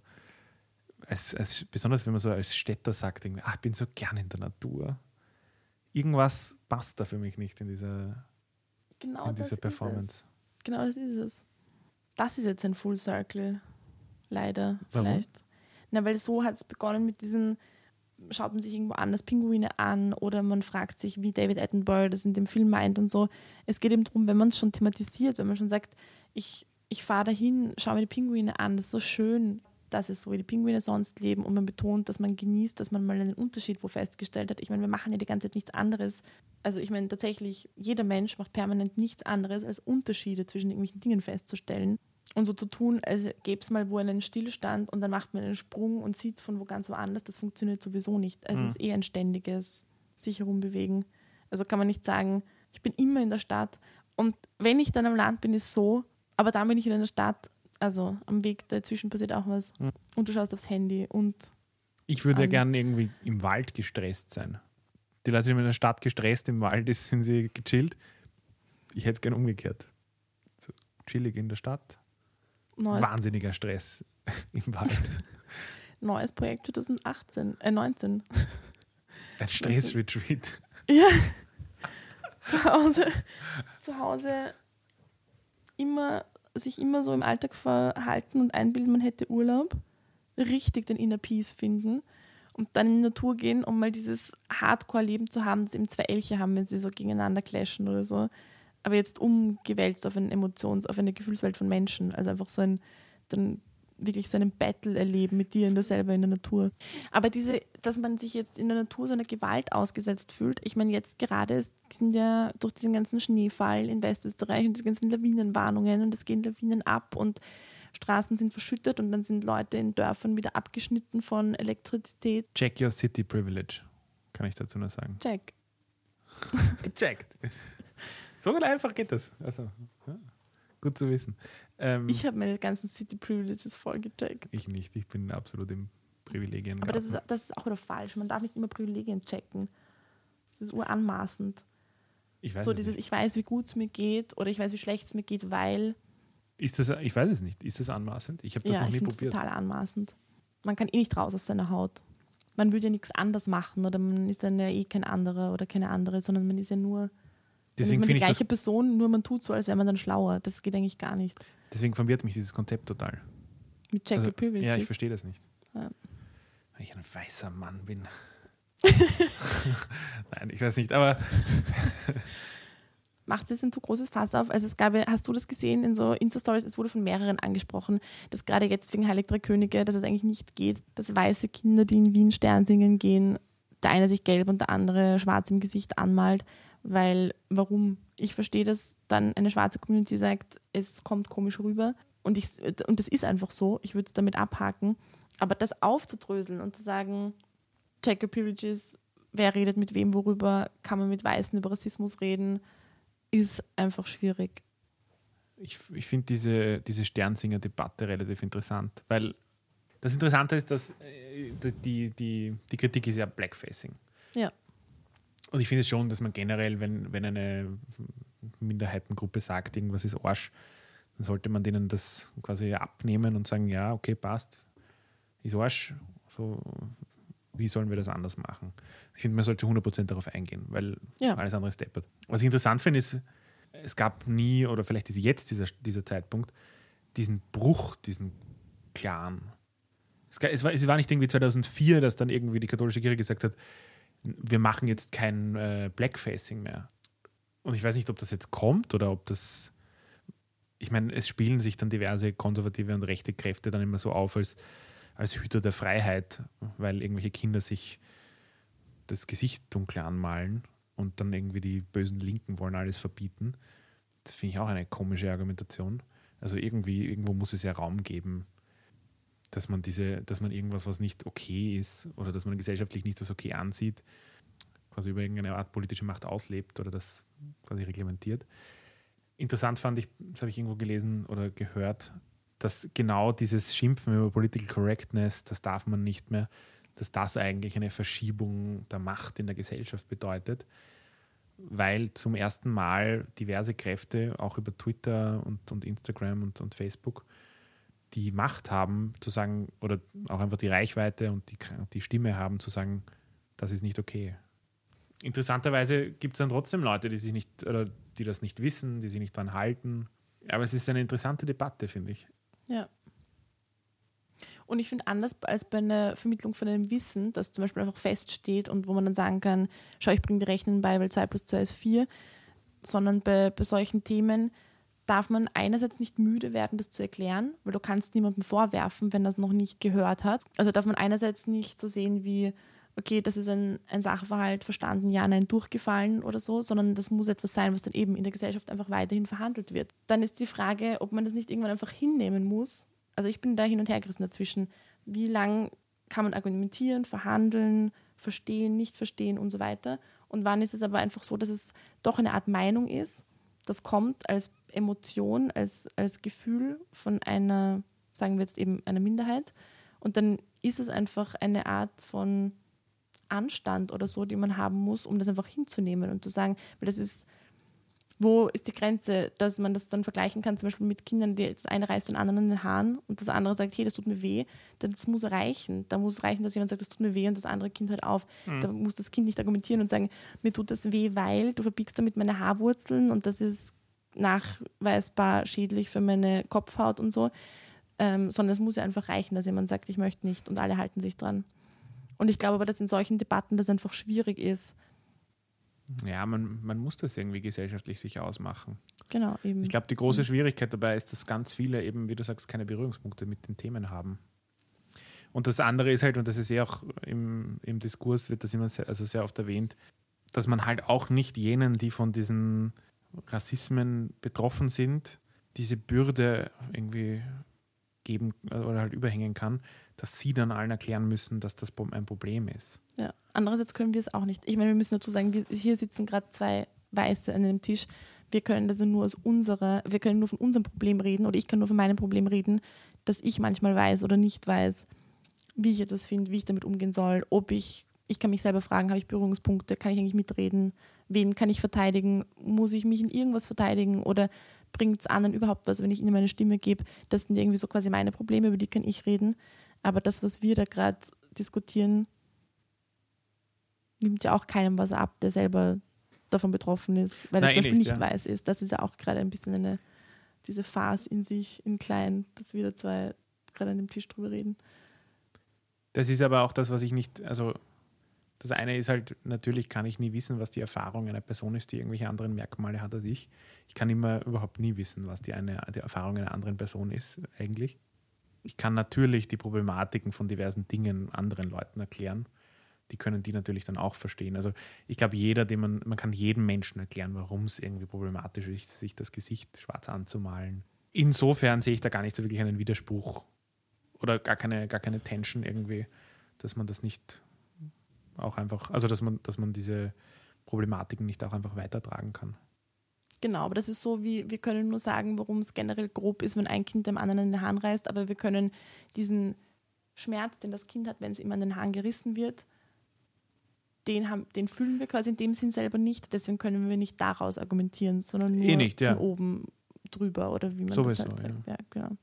als, als, besonders wenn man so als Städter sagt, irgendwie, ah, ich bin so gern in der Natur. Irgendwas passt da für mich nicht in dieser, Genau in das dieser ist Performance. es. Genau das ist es. Das ist jetzt ein Full Circle. Leider, Warum? vielleicht. Na, weil so hat es begonnen mit diesen, schaut man sich irgendwo anders Pinguine an oder man fragt sich, wie David Attenborough das in dem Film meint und so. Es geht eben darum, wenn man es schon thematisiert, wenn man schon sagt, ich, ich fahre dahin, schaue mir die Pinguine an, das ist so schön, dass es so wie die Pinguine sonst leben und man betont, dass man genießt, dass man mal einen Unterschied wo festgestellt hat. Ich meine, wir machen ja die ganze Zeit nichts anderes. Also ich meine tatsächlich, jeder Mensch macht permanent nichts anderes, als Unterschiede zwischen irgendwelchen Dingen festzustellen. Und so zu tun, als gäbe es mal wo einen Stillstand und dann macht man einen Sprung und sieht von wo ganz woanders, das funktioniert sowieso nicht. Also Mhm. es ist eh ein ständiges sich herumbewegen. Also kann man nicht sagen, ich bin immer in der Stadt und wenn ich dann am Land bin, ist so, aber dann bin ich wieder in der Stadt. Also am Weg dazwischen passiert auch was. Mhm. Und du schaust aufs Handy und Ich würde ja Alles. gern irgendwie im Wald gestresst sein. Die Leute sind in der Stadt gestresst, im Wald ist, sind sie gechillt. Ich hätte es gern umgekehrt. So chillig in der Stadt, neues, wahnsinniger Stress im Wald. neues Projekt 2018, äh 19. Ein Stressretreat. Ja. zu Hause, zu Hause immer, sich immer so im Alltag verhalten und einbilden, man hätte Urlaub, richtig den Inner Peace finden und dann in die Natur gehen, um mal dieses Hardcore-Leben zu haben, das eben zwei Elche haben, wenn sie so gegeneinander clashen oder so. Aber jetzt umgewälzt auf eine Emotions-, auf eine Gefühlswelt von Menschen. Also einfach so ein, dann wirklich so einen Battle erleben mit dir in der selber in der Natur. Aber diese, dass man sich jetzt in der Natur so einer Gewalt ausgesetzt fühlt, ich meine, jetzt gerade es sind ja durch diesen ganzen Schneefall in Westösterreich und diese ganzen Lawinenwarnungen und es gehen Lawinen ab und Straßen sind verschüttet und dann sind Leute in Dörfern wieder abgeschnitten von Elektrizität. Check your city privilege, kann ich dazu nur sagen. Check. Gecheckt. So einfach geht das. Also, ja, gut zu wissen. Ähm, Ich habe meine ganzen City Privileges voll gecheckt. ich nicht, ich bin absolut im Privilegien. Aber das ist, das ist auch wieder falsch. Man darf nicht immer Privilegien checken. Das ist uranmaßend. ich weiß So es dieses, nicht. ich weiß, wie gut es mir geht oder ich weiß, wie schlecht es mir geht, weil. Ist das, ich weiß es nicht. Ist das anmaßend? Ich habe das ja, noch ich nie es probiert. total anmaßend. Man kann eh nicht raus aus seiner Haut. Man würde ja nichts anders machen oder man ist dann ja eh kein anderer oder keine andere, sondern man ist ja nur. Deswegen ist man die finde ich das gleiche Person, nur man tut so, als wäre man dann schlauer. Das geht eigentlich gar nicht. Deswegen verwirrt mich dieses Konzept total. Mit Check Also, Your Privileges. ja, ich verstehe das nicht. Ja. Weil ich ein weißer Mann bin. Nein, ich weiß nicht, aber macht es jetzt ein zu großes Fass auf. Also es gab, hast du das gesehen in so Insta-Stories? Es wurde von mehreren angesprochen, dass gerade jetzt wegen Heilig Drei Könige, dass es eigentlich nicht geht, dass weiße Kinder, die in Wien Stern singen gehen, der eine sich gelb und der andere schwarz im Gesicht anmalt. Weil, warum? Ich verstehe, dass dann eine schwarze Community sagt, es kommt komisch rüber. Und, ich, und das ist einfach so. Ich würde es damit abhaken. Aber das aufzudröseln und zu sagen, check your privileges, wer redet mit wem worüber, kann man mit Weißen über Rassismus reden, ist einfach schwierig. ich, ich finde diese, diese Sternsinger-Debatte relativ interessant, weil das Interessante ist, dass äh, die, die, die Kritik ist ja Blackfacing. Ja. Und ich finde schon, dass man generell, wenn, wenn eine Minderheitengruppe sagt, irgendwas ist Arsch, dann sollte man denen das quasi abnehmen und sagen, ja, okay, passt, ist Arsch, so, wie sollen wir das anders machen? Ich finde, man sollte 100% darauf eingehen, weil Ja. alles andere ist deppert. Was ich interessant finde, ist, es gab nie, oder vielleicht ist jetzt dieser, dieser Zeitpunkt, diesen Bruch, diesen klaren. Es, es, war, es war nicht irgendwie 2004, dass dann irgendwie die katholische Kirche gesagt hat, wir machen jetzt kein äh, Blackfacing mehr. Und ich weiß nicht, ob das jetzt kommt oder ob das. Ich meine, es spielen sich dann diverse konservative und rechte Kräfte dann immer so auf als, als Hüter der Freiheit, weil irgendwelche Kinder sich das Gesicht dunkel anmalen und dann irgendwie die bösen Linken wollen alles verbieten. Das finde ich auch eine komische Argumentation. Also irgendwie, irgendwo muss es ja Raum geben, dass man diese, dass man irgendwas, was nicht okay ist oder dass man gesellschaftlich nicht als okay ansieht, quasi über irgendeine Art politische Macht auslebt oder das quasi reglementiert. Interessant fand ich, das habe ich irgendwo gelesen oder gehört, dass genau dieses Schimpfen über Political Correctness, das darf man nicht mehr, dass das eigentlich eine Verschiebung der Macht in der Gesellschaft bedeutet, weil zum ersten Mal diverse Kräfte, auch über Twitter und, und Instagram und, und Facebook, die Macht haben, zu sagen, oder auch einfach die Reichweite und die, die Stimme haben, zu sagen, das ist nicht okay. Interessanterweise gibt es dann trotzdem Leute, die sich nicht, oder die das nicht wissen, die sich nicht dran halten. Aber es ist eine interessante Debatte, finde ich. Ja. Und ich finde anders als bei einer Vermittlung von einem Wissen, das zum Beispiel einfach feststeht und wo man dann sagen kann, schau, ich bringe die Rechnung bei, weil 2 plus 2 ist 4, sondern bei, bei solchen Themen darf man einerseits nicht müde werden, das zu erklären, weil du kannst niemandem vorwerfen, wenn das noch nicht gehört hat. Also darf man einerseits nicht so sehen wie, okay, das ist ein, ein Sachverhalt verstanden, ja, nein, durchgefallen oder so, sondern das muss etwas sein, was dann eben in der Gesellschaft einfach weiterhin verhandelt wird. Dann ist die Frage, ob man das nicht irgendwann einfach hinnehmen muss. Also ich bin da hin und her gerissen dazwischen. Wie lang kann man argumentieren, verhandeln, verstehen, nicht verstehen und so weiter? Und wann ist es aber einfach so, dass es doch eine Art Meinung ist, das kommt als Emotion, als, als Gefühl von einer, sagen wir jetzt eben einer Minderheit. Und dann ist es einfach eine Art von Anstand oder so, die man haben muss, um das einfach hinzunehmen und zu sagen, weil das ist, wo ist die Grenze, dass man das dann vergleichen kann, zum Beispiel mit Kindern, die das eine reißt den anderen in den Haaren und das andere sagt, hey, das tut mir weh, das muss reichen. Da muss reichen, dass jemand sagt, das tut mir weh und das andere Kind hört auf. Da muss das Kind nicht argumentieren und sagen, mir tut das weh, weil du verbiegst damit meine Haarwurzeln und das ist nachweisbar schädlich für meine Kopfhaut und so. Ähm, sondern es muss ja einfach reichen, dass jemand sagt, ich möchte nicht und alle halten sich dran. Und ich glaube aber, dass in solchen Debatten das einfach schwierig ist. Ja, man, man muss das irgendwie gesellschaftlich sich ausmachen. Genau, eben. Ich glaube, die große Schwierigkeit dabei ist, dass ganz viele eben, wie du sagst, keine Berührungspunkte mit den Themen haben. Und das andere ist halt, und das ist ja auch im, im Diskurs, wird das immer sehr, also sehr oft erwähnt, dass man halt auch nicht jenen, die von diesen Rassismen betroffen sind, diese Bürde irgendwie geben oder halt überhängen kann, dass sie dann allen erklären müssen, dass das ein Problem ist. Ja. Andererseits können wir es auch nicht. Ich meine, wir müssen dazu sagen, wir, hier sitzen gerade zwei Weiße an einem Tisch. Wir können das nur aus unserer, wir können nur von unserem Problem reden oder ich kann nur von meinem Problem reden, dass ich manchmal weiß oder nicht weiß, wie ich etwas finde, wie ich damit umgehen soll, ob ich, ich kann mich selber fragen, habe ich Berührungspunkte, kann ich eigentlich mitreden, wen kann ich verteidigen, muss ich mich in irgendwas verteidigen oder bringt es anderen überhaupt was, wenn ich ihnen meine Stimme gebe. Das sind irgendwie so quasi meine Probleme, über die kann ich reden. Aber das, was wir da gerade diskutieren, nimmt ja auch keinem was ab, der selber davon betroffen ist, weil er zum eh Beispiel nicht, nicht ja. weiß ist. Das ist ja auch gerade ein bisschen eine, diese Farce in sich, in klein, dass wir da zwei gerade an dem Tisch drüber reden. Das ist aber auch das, was ich nicht, also das eine ist halt, natürlich kann ich nie wissen, was die Erfahrung einer Person ist, die irgendwelche anderen Merkmale hat als ich. Ich kann immer überhaupt nie wissen, was die, eine, die Erfahrung einer anderen Person ist, eigentlich. Ich kann natürlich die Problematiken von diversen Dingen anderen Leuten erklären. Die können die natürlich dann auch verstehen. Also ich glaube, jeder, den man, man kann jedem Menschen erklären, warum es irgendwie problematisch ist, sich das Gesicht schwarz anzumalen. Insofern sehe ich da gar nicht so wirklich einen Widerspruch oder gar keine, gar keine Tension irgendwie, dass man das nicht auch einfach, also dass man, dass man diese Problematiken nicht auch einfach weitertragen kann. Genau, aber das ist so, wie wir können nur sagen, warum es generell grob ist, wenn ein Kind dem anderen in den Haaren reißt, aber wir können diesen Schmerz, den das Kind hat, wenn es ihm an den Haaren gerissen wird, den, haben, den fühlen wir quasi in dem Sinn selber nicht. Deswegen können wir nicht daraus argumentieren, sondern nur Eh nicht, ja. von oben drüber oder wie man Sowieso, das halt sagt. Ja. genau.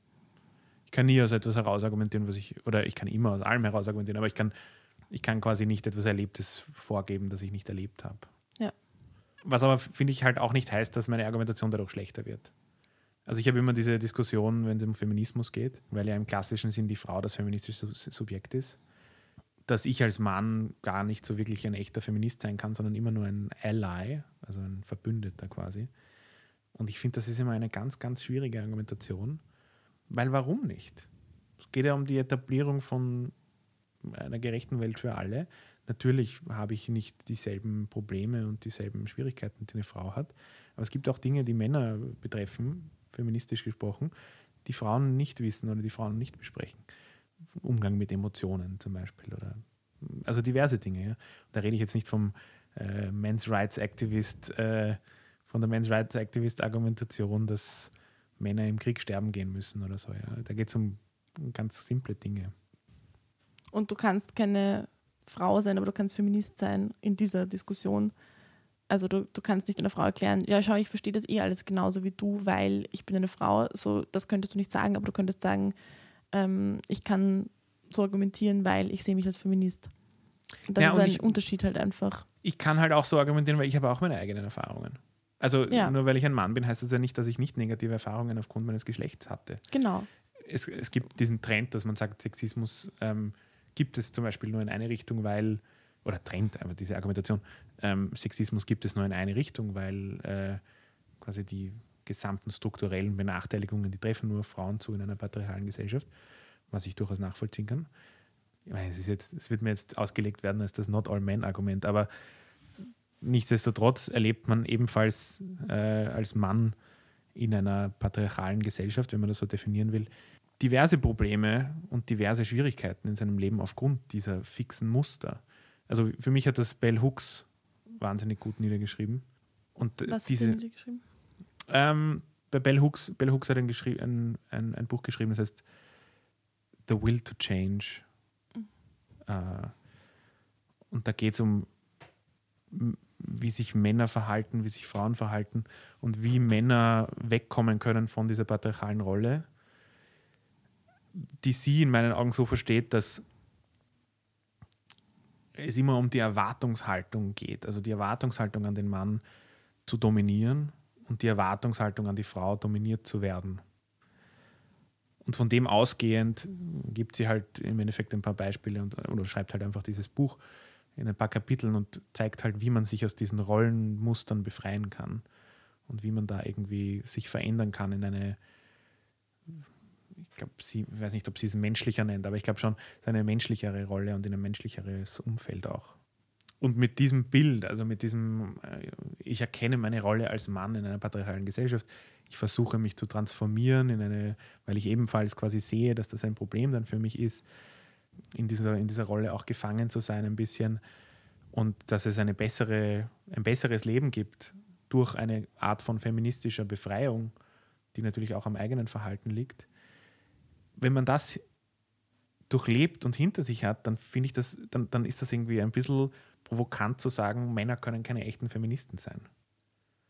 Ich kann nie aus etwas herausargumentieren, was ich, oder ich kann immer aus allem herausargumentieren, aber ich kann, ich kann quasi nicht etwas Erlebtes vorgeben, das ich nicht erlebt habe. Ja. Was aber, finde ich, halt auch nicht heißt, dass meine Argumentation dadurch schlechter wird. Also ich habe immer diese Diskussion, wenn es um Feminismus geht, weil ja im klassischen Sinn die Frau das feministische Su- Subjekt ist, dass ich als Mann gar nicht so wirklich ein echter Feminist sein kann, sondern immer nur ein Ally, also ein Verbündeter quasi. Und ich finde, das ist immer eine ganz, ganz schwierige Argumentation, weil warum nicht? Es geht ja um die Etablierung von einer gerechten Welt für alle. Natürlich habe ich nicht dieselben Probleme und dieselben Schwierigkeiten, die eine Frau hat. Aber es gibt auch Dinge, die Männer betreffen, feministisch gesprochen, die Frauen nicht wissen oder die Frauen nicht besprechen. Umgang mit Emotionen zum Beispiel oder also diverse Dinge. Ja. Da rede ich jetzt nicht vom äh, Men's Rights Activist, äh, von der Men's Rights Activist Argumentation, dass Männer im Krieg sterben gehen müssen oder so. Ja. Da geht es um ganz simple Dinge. Und du kannst keine Frau sein, aber du kannst Feminist sein in dieser Diskussion. Also du, du kannst nicht einer Frau erklären, ja schau, ich verstehe das eh alles genauso wie du, weil ich bin eine Frau. So, das könntest du nicht sagen, aber du könntest sagen, ähm, ich kann so argumentieren, weil ich sehe mich als Feminist. Und das Ja, ist und ein ich- Unterschied halt einfach. ich kann halt auch so argumentieren, weil ich habe auch meine eigenen Erfahrungen. Also Ja. nur weil ich ein Mann bin, heißt das ja nicht, dass ich nicht negative Erfahrungen aufgrund meines Geschlechts hatte. Genau. Es, es gibt diesen Trend, dass man sagt, Sexismus ähm, gibt es zum Beispiel nur in eine Richtung, weil, oder Trend, aber diese Argumentation, ähm, Sexismus gibt es nur in eine Richtung, weil äh, quasi die gesamten strukturellen Benachteiligungen, die treffen nur Frauen zu in einer patriarchalen Gesellschaft, was ich durchaus nachvollziehen kann. ich meine, es, ist jetzt, es wird mir jetzt ausgelegt werden als das Not All Men-Argument, aber nichtsdestotrotz erlebt man ebenfalls äh, als Mann in einer patriarchalen Gesellschaft, wenn man das so definieren will, diverse Probleme und diverse Schwierigkeiten in seinem Leben aufgrund dieser fixen Muster. Also für mich hat das Bell Hooks wahnsinnig gut niedergeschrieben. Und Was diese, hast du geschrieben? Ähm, bei Bell Hooks, Bell Hooks hat ein, ein, ein, ein Buch geschrieben, das heißt The Will to Change. Äh, und da geht es um, wie sich Männer verhalten, wie sich Frauen verhalten und wie Männer wegkommen können von dieser patriarchalen Rolle, die sie in meinen Augen so versteht, dass es immer um die Erwartungshaltung geht. Also die Erwartungshaltung an den Mann zu dominieren und die Erwartungshaltung an die Frau dominiert zu werden. Und von dem ausgehend gibt sie halt im Endeffekt ein paar Beispiele und, oder schreibt halt einfach dieses Buch in ein paar Kapiteln und zeigt halt, wie man sich aus diesen Rollenmustern befreien kann und wie man da irgendwie sich verändern kann in eine, ich glaube, sie, ich weiß nicht, ob sie es menschlicher nennt, aber ich glaube schon, es eine menschlichere Rolle und in ein menschlicheres Umfeld auch. Und mit diesem Bild, also mit diesem, äh, ich erkenne meine Rolle als Mann in einer patriarchalen Gesellschaft, ich versuche mich zu transformieren in eine, weil ich ebenfalls quasi sehe, dass das ein Problem dann für mich ist, in dieser, in dieser Rolle auch gefangen zu sein ein bisschen und dass es eine bessere, ein besseres Leben gibt durch eine Art von feministischer Befreiung, die natürlich auch am eigenen Verhalten liegt. Wenn man das durchlebt und hinter sich hat, dann finde ich das, dann, dann ist das irgendwie ein bisschen provokant zu sagen, Männer können keine echten Feministen sein.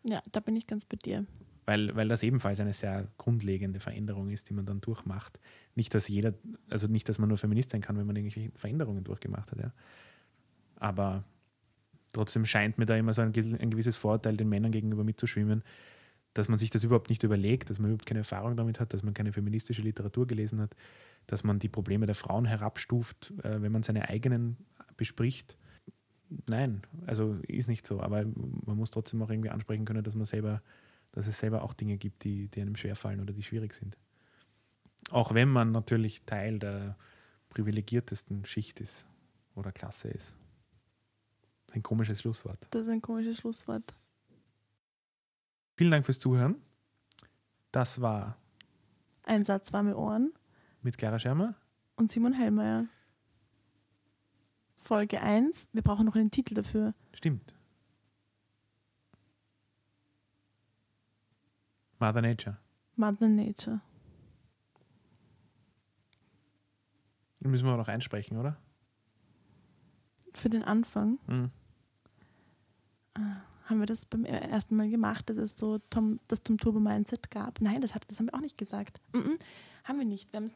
Ja, da bin ich ganz bei dir. Weil, weil das ebenfalls eine sehr grundlegende Veränderung ist, die man dann durchmacht. Nicht, dass jeder, also nicht, dass man nur Feminist sein kann, wenn man irgendwelche Veränderungen durchgemacht hat, ja. Aber trotzdem scheint mir da immer so ein, ein gewisses Vorteil den Männern gegenüber mitzuschwimmen, dass man sich das überhaupt nicht überlegt, dass man überhaupt keine Erfahrung damit hat, dass man keine feministische Literatur gelesen hat, dass man die Probleme der Frauen herabstuft, äh, wenn man seine eigenen bespricht. Nein, also ist nicht so. Aber man muss trotzdem auch irgendwie ansprechen können, dass man selber, dass es selber auch Dinge gibt, die, die einem schwerfallen oder die schwierig sind. Auch wenn man natürlich Teil der privilegiertesten Schicht ist oder Klasse ist. Ein komisches Schlusswort. Das ist ein komisches Schlusswort. Vielen Dank fürs Zuhören. Das war Ein Satz warme Ohren mit Clara Schermer. und Simon Hellmeier. Folge 1. Wir brauchen noch einen Titel dafür. Stimmt. Mother Nature. Mother Nature. Den müssen wir noch einsprechen, oder? Für den Anfang Mhm. haben wir das beim ersten Mal gemacht, dass es so Tom, das Tom Turbo Mindset gab. Nein, das, hat, das haben wir auch nicht gesagt. Mhm. Haben wir nicht. Wir haben es